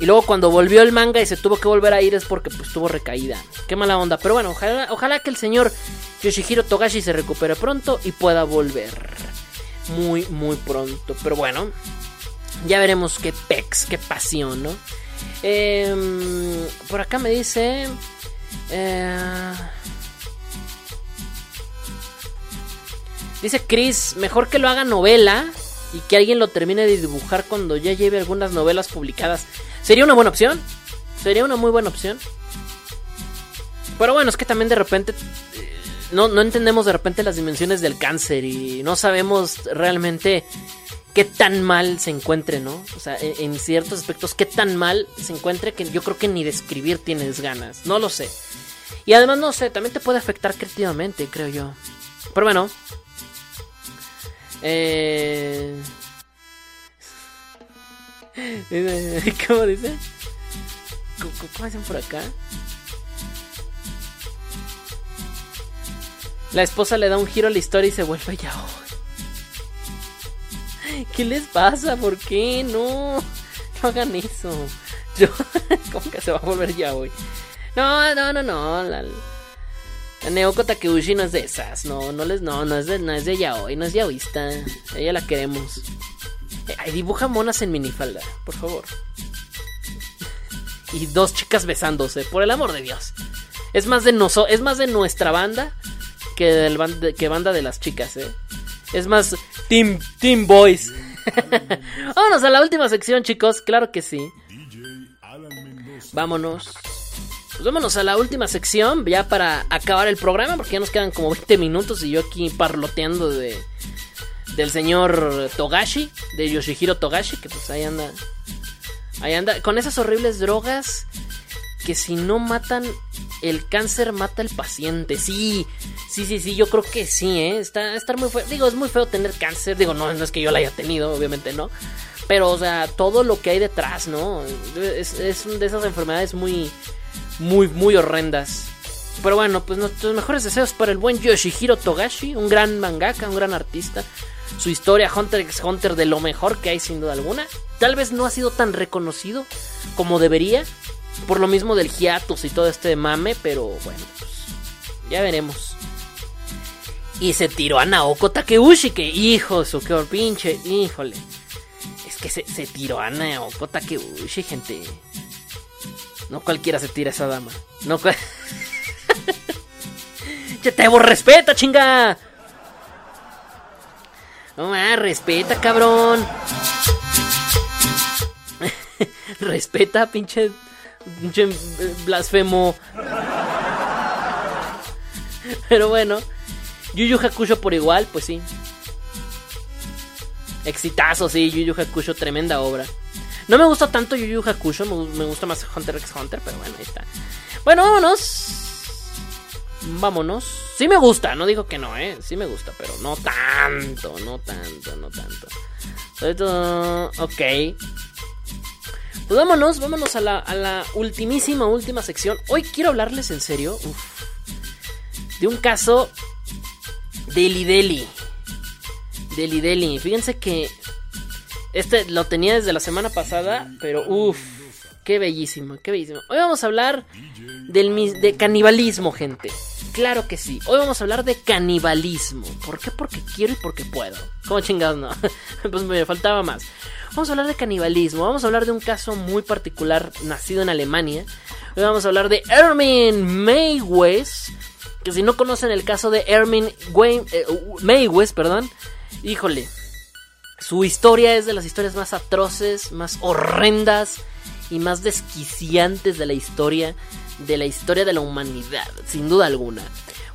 y luego cuando volvió el manga y se tuvo que volver a ir es porque pues tuvo recaída. Qué mala onda. Pero bueno, ojalá, ojalá que el señor Yoshihiro Togashi se recupere pronto y pueda volver. Muy, muy pronto. Pero bueno, ya veremos qué pex, qué pasión, ¿no? Em, por acá me dice... eh, dice Chris, mejor que lo haga novela y que alguien lo termine de dibujar cuando ya lleve algunas novelas publicadas. Sería una buena opción. Sería una muy buena opción. Pero bueno, es que también de repente eh, no, no entendemos de repente las dimensiones del cáncer y no sabemos realmente qué tan mal se encuentre, ¿no? O sea, en, en ciertos aspectos, qué tan mal se encuentre que yo creo que ni de tienes ganas. No lo sé. Y además, no sé, también te puede afectar creativamente, creo yo. Pero bueno. Eh... ¿Cómo dice? ¿Cómo, cómo- dicen por acá? La esposa le da un giro a la historia y se vuelve ya. ¿Qué les pasa? ¿Por qué? No, no hagan eso. Yo, ¿cómo que se va a volver ya hoy? No, no, no, no. La, Neoko Takeuchi no es de esas. No, no les, no, no es de, no es de yaoi, no es yaoísta. Ella la queremos. Eh, dibuja monas en minifalda, por favor. Y dos chicas besándose, por el amor de Dios. Es más de noso, es más de nuestra banda que del ban- de- que banda de las chicas, eh. Es más Team Team Boys. Vámonos a la última sección, chicos, claro que sí. Vámonos. Pues vámonos a la última sección, ya para acabar el programa, porque ya nos quedan como 20 minutos y yo aquí parloteando de del señor Togashi, de Yoshihiro Togashi, que pues ahí anda. Ahí anda, con esas horribles drogas que si no matan el cáncer, mata al paciente. Sí, sí, sí, sí, yo creo que sí, ¿eh? Está, muy feo. Digo, es muy feo tener cáncer. Digo, no, no es que yo la haya tenido, obviamente no. Pero, o sea, todo lo que hay detrás, ¿no? Es, es de esas enfermedades muy, muy, muy horrendas. Pero bueno, pues nuestros mejores deseos para el buen Yoshihiro Togashi, un gran mangaka, un gran artista. Su historia Hunter x Hunter de lo mejor que hay sin duda alguna. Tal vez no ha sido tan reconocido como debería, por lo mismo del hiatus y todo este mame, pero bueno, pues ya veremos. Y se tiró a Naoko Takeuchi, que hijo, su que pinche, híjole. Es que se, se tiró a Naoko Takeuchi, gente. No cualquiera se tira a esa dama. No cual... ¡Ya te respeta, chinga! No más, respeta, cabrón. respeta, pinche. Eh, blasfemo. Pero bueno. Yu Yu Hakusho por igual, pues sí. Exitazo, sí, Yu Yu Hakusho, tremenda obra. No me gusta tanto Yu Yu Hakusho, me, gusta más Hunter x Hunter, pero bueno, ahí está. Bueno, vámonos. Vámonos. Sí me gusta, no digo que no, eh. Sí me gusta, pero no tanto, no tanto, no tanto. Ok. Pues vámonos, vámonos a la, a la ultimísima, última sección. Hoy quiero hablarles en serio. de un caso. Deli Deli. Deli Deli. Fíjense que. Este lo tenía desde la semana pasada, pero uff. Qué bellísimo, qué bellísimo. Hoy vamos a hablar del, de canibalismo, gente. Claro que sí. Hoy vamos a hablar de canibalismo. ¿Por qué? Porque quiero y porque puedo. ¿Cómo chingados no? pues me faltaba más. Vamos a hablar de canibalismo. Vamos a hablar de un caso muy particular nacido en Alemania. Hoy vamos a hablar de Ermin Maywes. Que si no conocen el caso de Ermin eh, Maywes, perdón. Híjole. Su historia es de las historias más atroces, más horrendas y más desquiciantes de la historia, de la historia de la humanidad, sin duda alguna.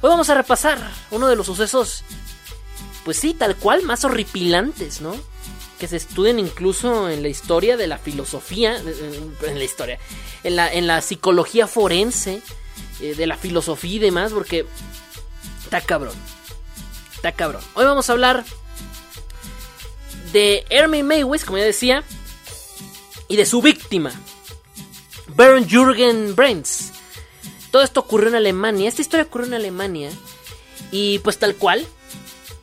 Hoy vamos a repasar uno de los sucesos, pues sí, tal cual, más horripilantes, ¿no? Que se estudian incluso en la historia de la filosofía, en la historia, en la, en la psicología forense, eh, de la filosofía y demás, porque está cabrón, está cabrón. Hoy vamos a hablar de Ermin Maywes, como ya decía, y de su víctima, Bernd Jürgen Brains. Todo esto ocurrió en Alemania, esta historia ocurrió en Alemania, y pues tal cual,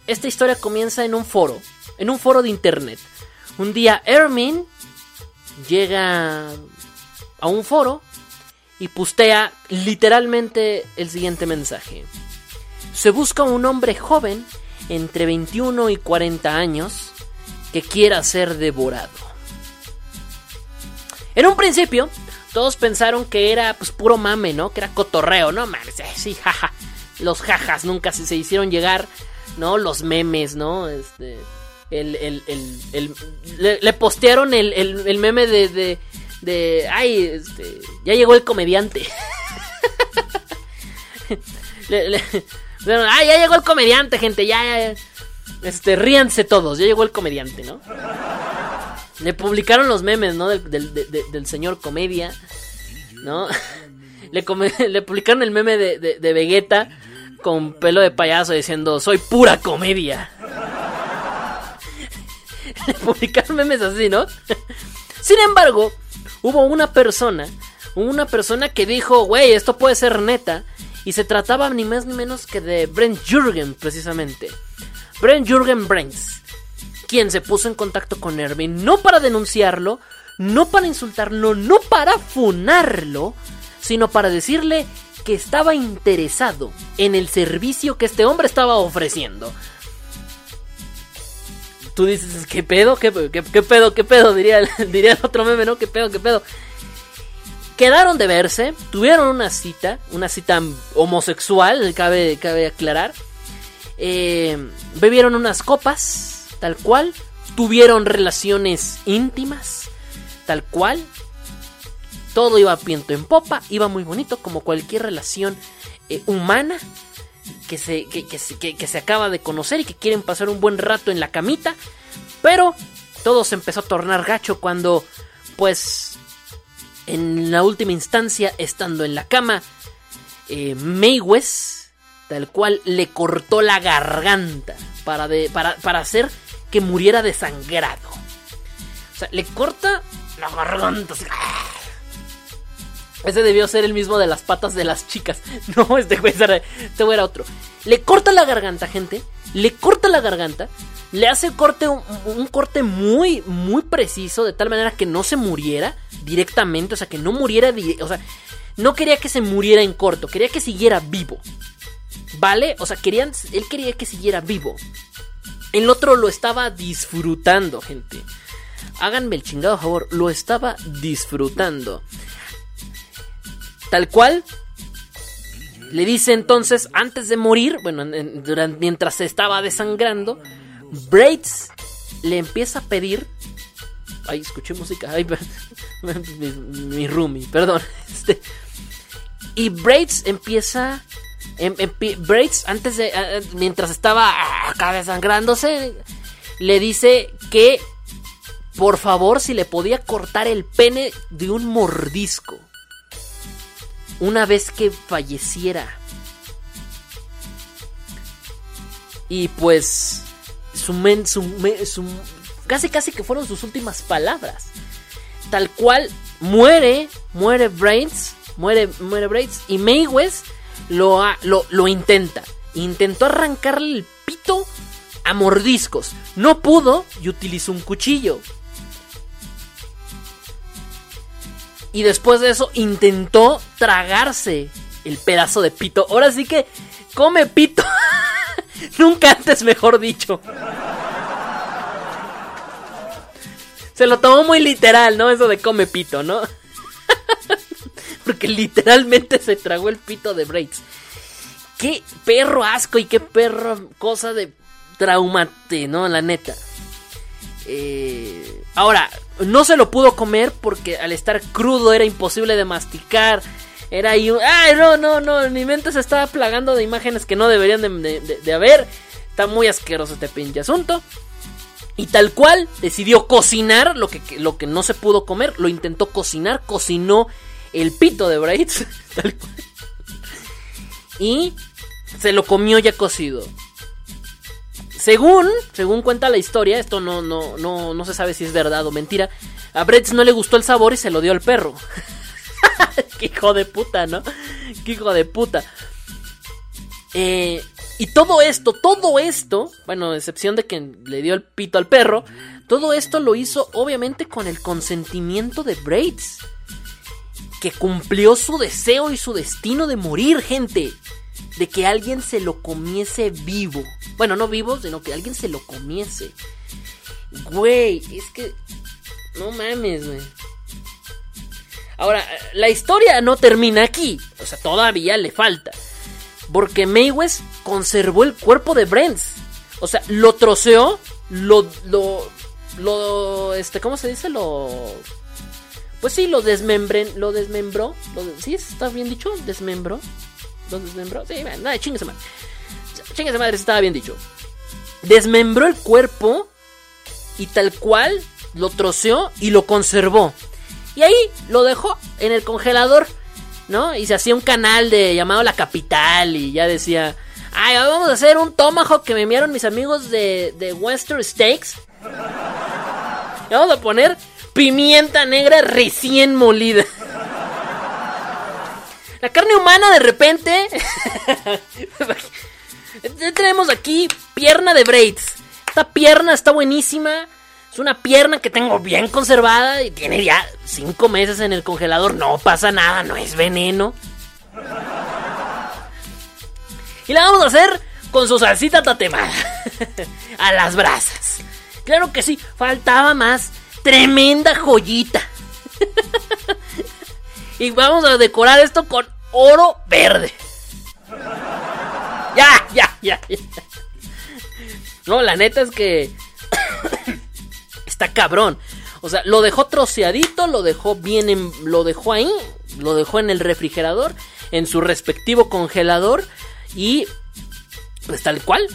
esta historia comienza en un foro, en un foro de internet. Un día Ermin llega a un foro y postea literalmente el siguiente mensaje. Se busca un hombre joven entre 21 y 40 años que quiera ser devorado. En un principio, todos pensaron que era pues puro mame, ¿no? Que era cotorreo, ¿no? Mames, eh, sí, jaja. Los jajas nunca se, se hicieron llegar, ¿no? Los memes, ¿no? Este. El, el, el, le, postearon el, meme de, de, de, ay, este, ya llegó el comediante. Le- le- ay, ya llegó el comediante, gente, ya, ya. Este, ríanse todos, ya llegó el comediante, ¿no? Le publicaron los memes, ¿no? Del, del- de- de- del señor comedia, ¿no? Le, le publicaron el meme de, de, Vegeta con pelo de payaso diciendo, soy pura comedia. Le publicaron memes así, ¿no? Sin embargo, hubo una persona, una persona que dijo, güey, esto puede ser neta. Y se trataba ni más ni menos que de Brent Jürgen, precisamente. Brent Jürgen Brains. Quien se puso en contacto con Erwin no para denunciarlo, no para insultarlo, no para funarlo, sino para decirle que estaba interesado en el servicio que este hombre estaba ofreciendo. Tú dices, ¿qué pedo? ¿Qué, qué- qué pedo? ¿Qué pedo? Diría, diría el otro meme, ¿no? ¿Qué pedo? ¿Qué pedo? Quedaron de verse, tuvieron una cita, una cita homosexual, cabe, cabe aclarar. Eh, bebieron unas copas, tal cual. Tuvieron relaciones íntimas, tal cual. Todo iba viento en popa, iba muy bonito, como cualquier relación eh, humana que se, que, que se- acaba de conocer y que quieren pasar un buen rato en la camita. Pero todo se empezó a tornar gacho cuando, pues, en la última instancia, estando en la cama, eh, tal cual, le cortó la garganta para, de- para, para hacer que muriera desangrado. O sea, le corta la garganta. Ese debió ser el mismo de las patas de las chicas. No, este güey era, este güey otro. Le corta la garganta, gente. Le corta la garganta. Le hace corte, un, un corte muy, muy preciso. De tal manera que no se muriera directamente. O sea, que no muriera. O sea, no quería que se muriera en corto. Quería que siguiera vivo. ¿Vale? O sea, querían, él quería que siguiera vivo. El otro lo estaba disfrutando, gente. Háganme el chingado favor. Lo estaba disfrutando. Tal cual. Le dice entonces, antes de morir, bueno, mientras se estaba desangrando, Braids le empieza a pedir. Ay, escuché música. Ay, mi, mi roomie, perdón. Este, y Braids empieza. Em- empie- Braids, antes de. ah, ah, mientras estaba ah, acá desangrándose, le dice que. Por favor, si le podía cortar el pene de un mordisco una vez que falleciera. Y pues su men, su, su- casi casi que fueron sus últimas palabras. Tal cual muere, muere Brains, muere, muere Brains y Mae West lo, lo intenta. Intentó arrancarle el pito a mordiscos. No pudo y utilizó un cuchillo. Y después de eso intentó tragarse el pedazo de pito. Ahora sí que come pito. Nunca antes mejor dicho. Se lo tomó muy literal, ¿no? Eso de come pito, ¿no? Porque literalmente se tragó el pito de Braids. Qué perro asco y qué perro cosa de traumate, ¿no? La neta. Eh, ahora, no se lo pudo comer porque al estar crudo era imposible de masticar. Era ahí un... ¡Ay, no, no, no! Mi mente se estaba plagando de imágenes que no deberían de, haber. Está muy asqueroso este pinche asunto. Y tal cual decidió cocinar lo que, lo que no se pudo comer. Lo intentó cocinar, cocinó el pito de Braids. Y se lo comió ya cocido. Según, según cuenta la historia, esto no, no, no, no se sabe si es verdad o mentira. A Brett no le gustó el sabor y se lo dio al perro. Qué hijo de puta, ¿no? Qué hijo de puta. Eh, y todo esto, todo esto, bueno, excepción de que le dio el pito al perro, todo esto lo hizo obviamente con el consentimiento de Braids. Que cumplió su deseo y su destino de morir, gente. De que alguien se lo comiese vivo. Bueno, no vivo, sino que alguien se lo comiese. Güey, es que... No mames, güey. Ahora, la historia no termina aquí. O sea, todavía le falta. Porque Maywes conservó el cuerpo de Brents. O sea, lo troceó. Lo. Lo. Lo. Este, ¿cómo se dice? Lo. Pues sí, lo desmembren. Lo desmembró. Lo ¿Sí? ¿Está bien dicho? ¿Desmembró? ¿Lo desmembró? Sí, bueno, nada, chingue madre. Chingue madre, estaba bien dicho. Desmembró el cuerpo. Y tal cual lo troceó y lo conservó. Y ahí lo dejó en el congelador, ¿no? Y se hacía un canal de llamado La Capital y ya decía, ay, vamos a hacer un tomahawk que me enviaron mis amigos de, de Western Steaks. Y vamos a poner pimienta negra recién molida. La carne humana de repente... Tenemos aquí pierna de braids, Esta pierna está buenísima. Es una pierna que tengo bien conservada y tiene ya cinco meses en el congelador. No pasa nada, no es veneno. Y la vamos a hacer con su salsita tatemada. a las brasas. Claro que sí, faltaba más. Tremenda joyita. y vamos a decorar esto con oro verde. Ya, ya, ya, ya. No, la neta es que está cabrón. O sea, lo dejó troceadito, lo dejó bien en, lo dejó ahí, lo dejó en el refrigerador, en su respectivo congelador y pues tal cual.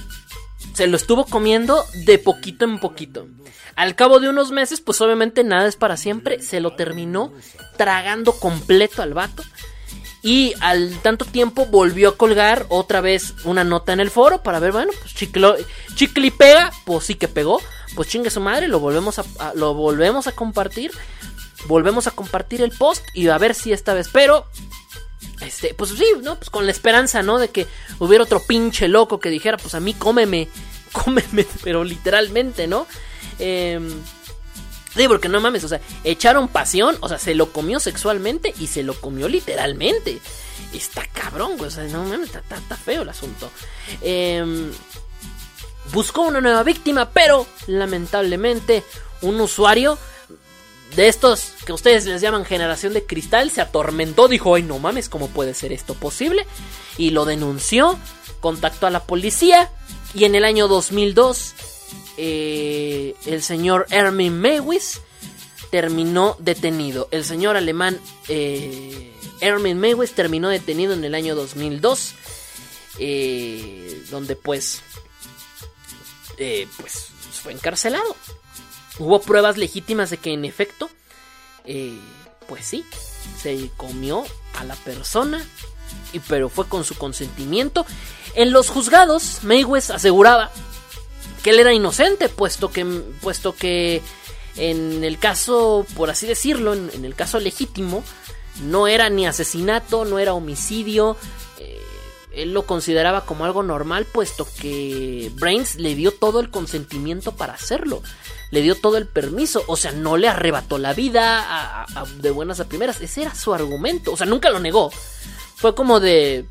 Se lo estuvo comiendo de poquito en poquito. Al cabo de unos meses, pues obviamente nada es para siempre. Se lo terminó tragando completo al vato. Y al tanto tiempo volvió a colgar otra vez una nota en el foro para ver, bueno, pues chicle, chicle y pega, pues sí que pegó. Pues chingue su madre, lo volvemos a, a- lo volvemos a compartir. Volvemos a compartir el post y a ver si esta vez. Pero este, pues sí, ¿no? Pues con la esperanza, ¿no? De que hubiera otro pinche loco que dijera, pues a mí cómeme, cómeme, pero literalmente, ¿no? Eh, sí, porque no mames, o sea, echaron pasión, o sea, se lo comió sexualmente y se lo comió literalmente. Está cabrón, güey, o sea, no mames, está, está- feo el asunto. Eh, buscó una nueva víctima, pero lamentablemente un usuario de estos que ustedes les llaman generación de cristal se atormentó, dijo, ay no mames, ¿cómo puede ser esto posible? Y lo denunció, contactó a la policía y en el año 2002 eh, el señor Ermin Mewis terminó detenido. El señor alemán eh, Ermin Mewis terminó detenido en el año 2002, eh, donde pues, eh, pues fue encarcelado. Hubo pruebas legítimas de que en efecto, eh, pues sí, se comió a la persona, y, pero fue con su consentimiento. En los juzgados, Mayweather aseguraba que él era inocente, puesto que, puesto que en el caso, por así decirlo, en, en el caso legítimo, no era ni asesinato, no era homicidio. Él lo consideraba como algo normal, puesto que Brains le dio todo el consentimiento para hacerlo. Le dio todo el permiso. O sea, no le arrebató la vida de buenas a primeras. Ese era su argumento. O sea, nunca lo negó. Fue como de.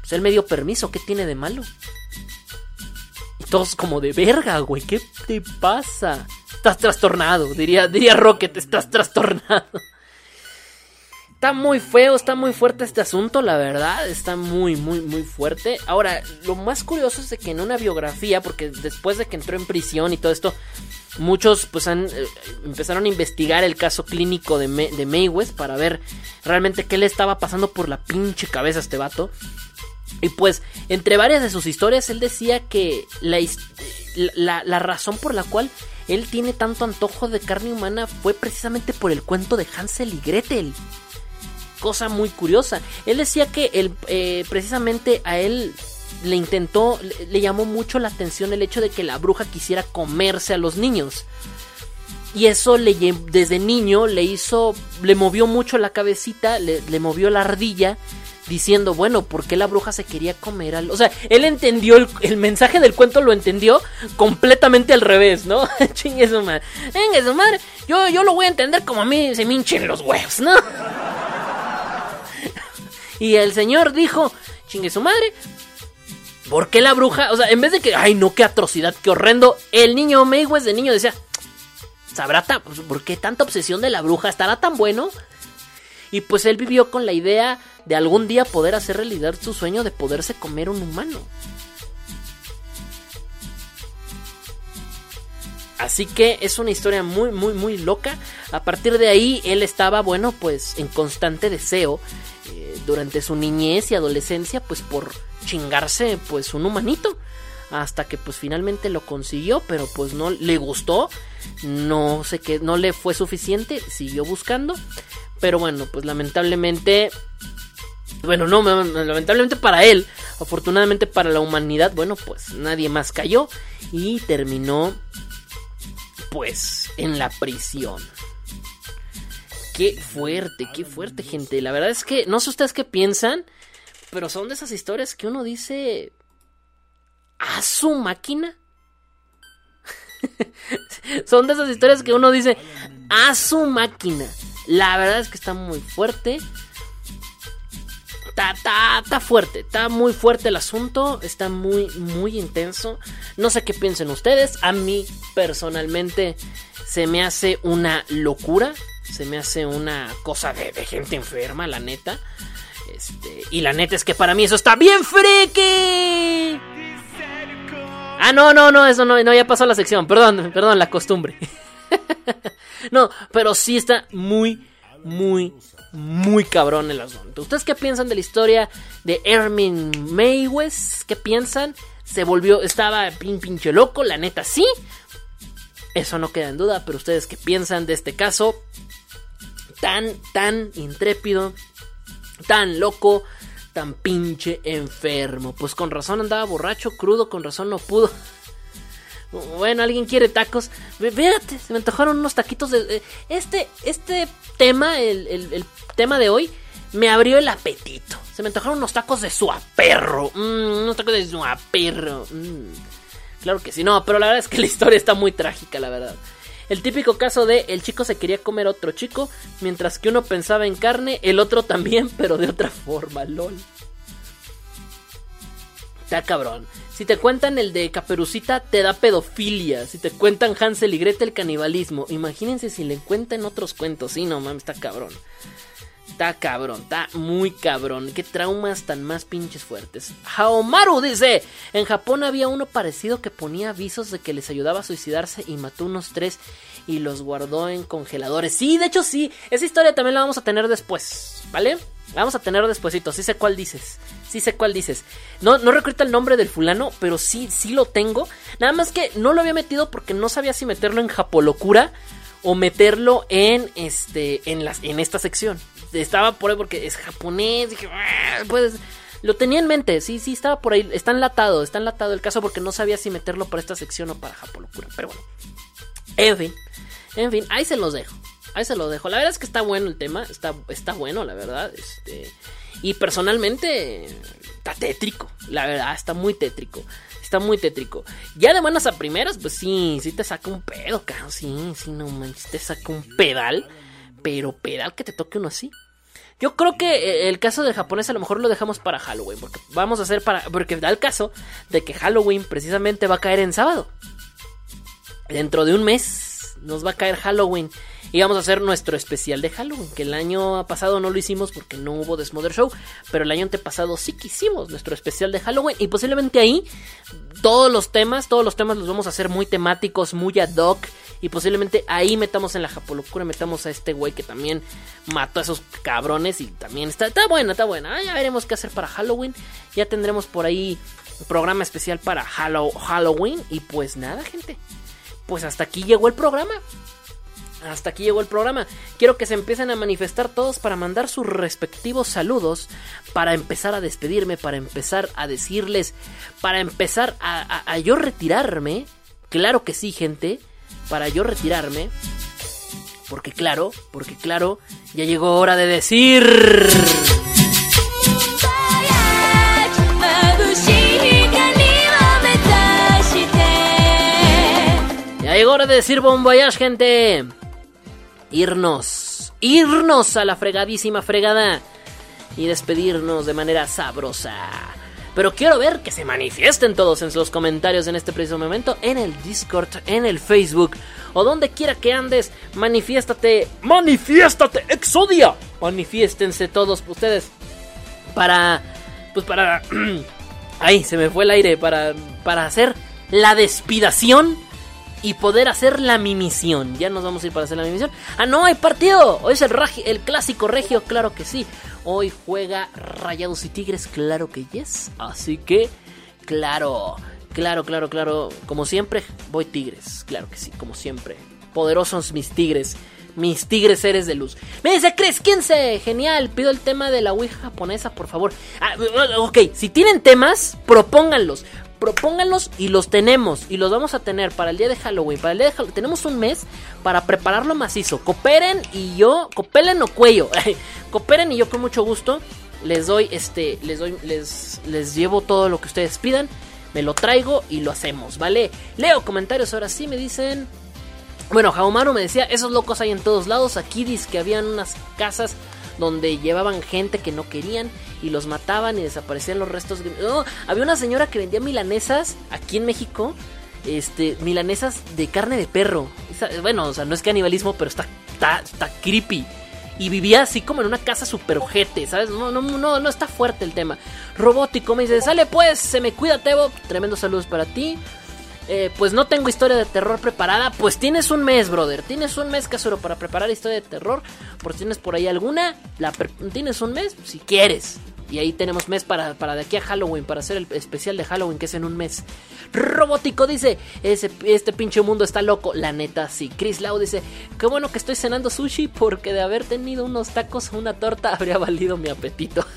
Pues él me dio permiso. ¿Qué tiene de malo? Todos como de verga, güey. ¿Qué te pasa? Estás trastornado. Diría, diría Rocket, estás trastornado. Está muy feo, está muy fuerte este asunto, la verdad, está muy, muy, muy fuerte. Ahora, lo más curioso es de que en una biografía, porque después de que entró en prisión y todo esto, muchos pues han, eh, empezaron a investigar el caso clínico de, Mayweather para ver realmente qué le estaba pasando por la pinche cabeza a este vato. Y pues, entre varias de sus historias, él decía que la razón por la cual él tiene tanto antojo de carne humana fue precisamente por el cuento de Hansel y Gretel cosa muy curiosa. Él decía que él, eh, precisamente a él le intentó, le, llamó mucho la atención el hecho de que la bruja quisiera comerse a los niños. Y eso le desde niño le hizo, le movió mucho la cabecita, le, movió la ardilla, diciendo, bueno, ¿por qué la bruja se quería comer al... O sea, él entendió, el, el mensaje del cuento lo entendió completamente al revés, ¿no? Chingue su madre. Venga, su madre, yo, yo lo voy a entender como a mí se me hinchen los huevos, ¿no? Y el señor dijo, chingue su madre. ¿Por qué la bruja? O sea, en vez de que, ay no, qué atrocidad, qué horrendo. El niño Mayweather de niño decía, ¿sabrá ta- por qué tanta obsesión de la bruja? ¿Estará tan bueno? Y pues él vivió con la idea de algún día poder hacer realidad su sueño de poderse comer un humano. Así que es una historia muy, muy, muy loca. A partir de ahí, él estaba, bueno, pues en constante deseo durante su niñez y adolescencia, pues por chingarse, pues un humanito. Hasta que pues finalmente lo consiguió, pero pues no le gustó. No sé qué, no le fue suficiente. Siguió buscando. Pero bueno, pues lamentablemente bueno, no, lamentablemente para él, afortunadamente para la humanidad, bueno, pues nadie más cayó y terminó pues en la prisión. Qué fuerte, qué fuerte, gente. La verdad es que no sé ustedes qué piensan, pero son de esas historias que uno dice a su máquina. Son de esas historias que uno dice, a su máquina. La verdad es que está muy fuerte. Está, está, está fuerte, está muy fuerte el asunto, está muy, muy intenso. No sé qué piensen ustedes. A mí, personalmente, se me hace una locura. Se me hace una cosa de, gente enferma, la neta. Este, y la neta es que para mí eso está bien freque. Ah, no, no, no, eso no, no, ya pasó la sección. Perdón, perdón, la costumbre. no, pero sí está muy, muy, muy cabrón el asunto. ¿Ustedes qué piensan de la historia de Ermin Maywes? ¿Qué piensan? Se volvió, estaba pin pinche loco, la neta sí. Eso no queda en duda, pero ustedes qué piensan de este caso tan, tan intrépido, tan loco, tan pinche enfermo. Pues con razón andaba borracho, crudo, con razón no pudo. Bueno, alguien quiere tacos. Fíjate, se me antojaron unos taquitos de. eh, Este, este tema, el, el- el tema de hoy, me abrió el apetito. Se me antojaron unos tacos de suaperro. Mm, unos tacos de suaperro. Mm. Claro que sí, no, pero la verdad es que la historia está muy trágica, la verdad. El típico caso de el chico se quería comer a otro chico, mientras que uno pensaba en carne, el otro también, pero de otra forma, lol. Está cabrón. Si te cuentan el de Caperucita, te da pedofilia. Si te cuentan Hansel y Gretel, canibalismo. Imagínense si le cuentan otros cuentos. Sí, no mames, está cabrón. Está cabrón, está muy cabrón. Qué traumas tan más pinches fuertes. Haomaru dice: En Japón había uno parecido que ponía avisos de que les ayudaba a suicidarse y mató unos tres y los guardó en congeladores. Sí, de hecho sí. Esa historia también la vamos a tener después, ¿vale? La vamos a tener despuesito. Sí sé cuál dices. Sí sé cuál dices. No, no recuerdo el nombre del fulano, pero sí, sí lo tengo. Nada más que no lo había metido porque no sabía si meterlo en Japolocura o meterlo en este en las en esta sección. Estaba por ahí porque es japonés, dije, "Ah, pues lo tenía en mente, sí, sí estaba por ahí, está enlatado, está enlatado el caso porque no sabía si meterlo para esta sección o para Japolocura, pero bueno. En fin, en fin, ahí se los dejo. Ahí se los dejo. La verdad es que está bueno el tema, está está bueno, la verdad, este y personalmente está tétrico, la verdad, está muy tétrico. Está muy tétrico. Ya de buenas a primeras, pues sí, sí te saca un pedo, cabrón. Sí, sí, no manches, te saca un pedal. Pero pedal que te toque uno así. Yo creo que eh, el caso del japonés a lo mejor lo dejamos para Halloween. Porque vamos a hacer para. Porque da el caso de que Halloween precisamente va a caer en sábado. Dentro de un mes nos va a caer Halloween. Y vamos a hacer nuestro especial de Halloween. Que el año pasado no lo hicimos porque no hubo Desmother Show. Pero el año antepasado sí que hicimos nuestro especial de Halloween. Y posiblemente ahí todos los temas, todos los temas los vamos a hacer muy temáticos, muy ad hoc. Y posiblemente ahí metamos en la Japolocura, metamos a este güey que también mató a esos cabrones. Y también está, está buena, está buena. Ah, ya veremos qué hacer para Halloween. Ya tendremos por ahí un programa especial para Hallow- Halloween. Y pues nada, gente. Pues hasta aquí llegó el programa. Hasta aquí llegó el programa. Quiero que se empiecen a manifestar todos para mandar sus respectivos saludos, para empezar a despedirme, para empezar a decirles, para empezar a, a- yo retirarme. Claro que sí, gente, para yo retirarme. Porque claro, porque claro, ya llegó hora de decir... llegó de decir bon gente. Irnos. Irnos a la fregadísima fregada. Y despedirnos de manera sabrosa. Pero quiero ver que se manifiesten todos en los comentarios en este preciso momento. En el Discord, en el Facebook. O donde quiera que andes. Manifiéstate. Manifiéstate, Exodia. Manifiéstense todos ustedes. Para... Pues para... Ahí, se me fue el aire. Para, para hacer la despidación y poder hacer la mimisión. Ya nos vamos a ir para hacer la mimisión. Ah, no, hay partido. Hoy es el, el clásico regio, claro que sí. Hoy juega Rayados y Tigres, claro que yes. Así que, claro, claro, claro, claro. Como siempre, voy Tigres, claro que sí, como siempre. Poderosos mis Tigres. Mis tigres seres de luz. Me dice Chris 15. Genial. Pido el tema de la Ouija japonesa, por favor. Ah, ok, si tienen temas, propónganlos propónganlos y los tenemos y los vamos a tener para el día de Halloween. Para el día de Halloween tenemos un mes para prepararlo macizo. Cooperen y yo, cooperen o cuello. cooperen y yo con mucho gusto les doy este les doy les les llevo todo lo que ustedes pidan me lo traigo y lo hacemos, ¿vale? Leo comentarios ahora sí, me dicen... Bueno, Jaumaru me decía, esos locos hay en todos lados. Aquí dice que habían unas casas donde llevaban gente que no querían y los mataban y desaparecían los restos. No, había una señora que vendía milanesas aquí en México. Este, milanesas de carne de perro. Bueno, o sea, no es canibalismo, pero está, está, creepy. Y vivía así como en una casa super ojete, ¿sabes? No, no, no, no está fuerte el tema. Robótico me dice, sale pues, se me cuida, Tebo. Tremendos saludos para ti. Eh, pues no tengo historia de terror preparada. Pues tienes un mes, brother. Tienes un mes, Casuro, para preparar historia de terror. Por si tienes por ahí alguna, la tienes un mes, si quieres. Y ahí tenemos mes para, para de aquí a Halloween, para hacer el especial de Halloween, que es en un mes. Robótico dice, ese, este pinche mundo está loco. La neta, sí. Chris Lau dice, qué bueno que estoy cenando sushi porque de haber tenido unos tacos o una torta habría valido mi apetito.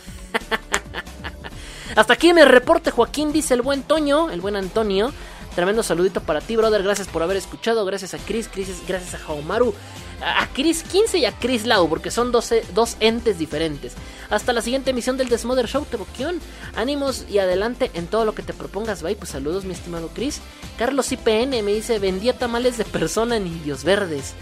Hasta aquí me reporte, Joaquín, dice el buen Toño, el buen Antonio. Tremendo saludito para ti, brother. Gracias por haber escuchado. Gracias a Chris, Chris gracias a Jaumaru, a Chris 15 y a Chris Lau, porque son dos, e- dos entes diferentes. Hasta la siguiente emisión del Desmother Show, Teboquión. Ánimos y adelante en todo lo que te propongas, bye. Pues saludos, mi estimado Chris. Carlos IPN me dice: vendía tamales de persona en Indios Verdes.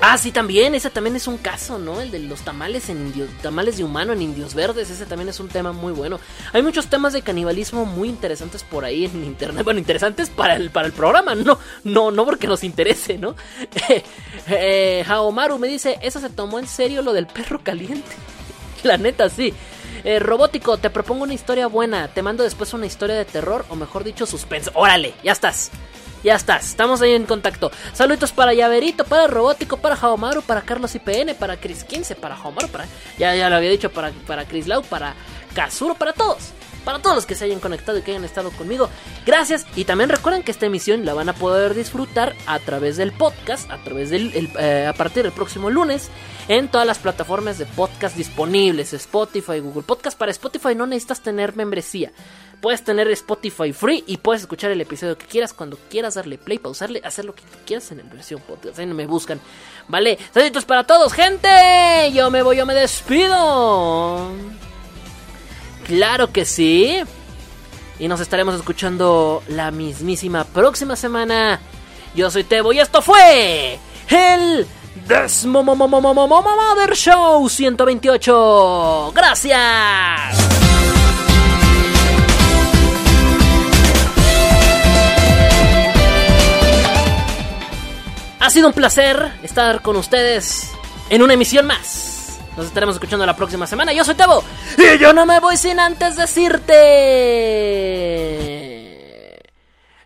Ah, sí, también, ese también es un caso, ¿no? El de los tamales en indios, tamales de humano en indios verdes, ese también es un tema muy bueno. Hay muchos temas de canibalismo muy interesantes por ahí en internet, bueno, interesantes para el, para el programa, no, no, no porque nos interese, ¿no? eh, Haomaru me dice, eso se tomó en serio lo del perro caliente. La neta, sí. Eh, robótico, te propongo una historia buena. Te mando después una historia de terror, o mejor dicho, suspense. Órale, ya estás. Ya estás, estamos ahí en contacto. Saluditos para Llaverito, para Robótico, para Jaomaru, para Carlos IPN, para Chris 15, para Jaomaru, para. Ya, ya lo había dicho, para, para Chris Lau, para Kazuro, para todos. Para todos los que se hayan conectado y que hayan estado conmigo. Gracias. Y también recuerden que esta emisión la van a poder disfrutar a través del podcast, a través del. el, eh, a partir del próximo lunes. En todas las plataformas de podcast disponibles. Spotify, Google Podcast. Para Spotify no necesitas tener membresía. Puedes tener Spotify free y puedes escuchar el episodio que quieras cuando quieras darle play, pausarle, hacer lo que quieras en la versión podcast. Ahí no me buscan. Vale, saluditos para todos, gente. Yo me voy, yo me despido. Claro que sí. Y nos estaremos escuchando la mismísima próxima semana. Yo soy Tebo y esto fue el Desmother Show 128. Gracias. Ha sido un placer estar con ustedes en una emisión más. Nos estaremos escuchando la próxima semana. Yo soy Tebo y yo no me voy sin antes decirte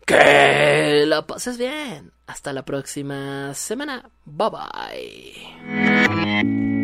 que la pases bien. Hasta la próxima semana. Bye bye.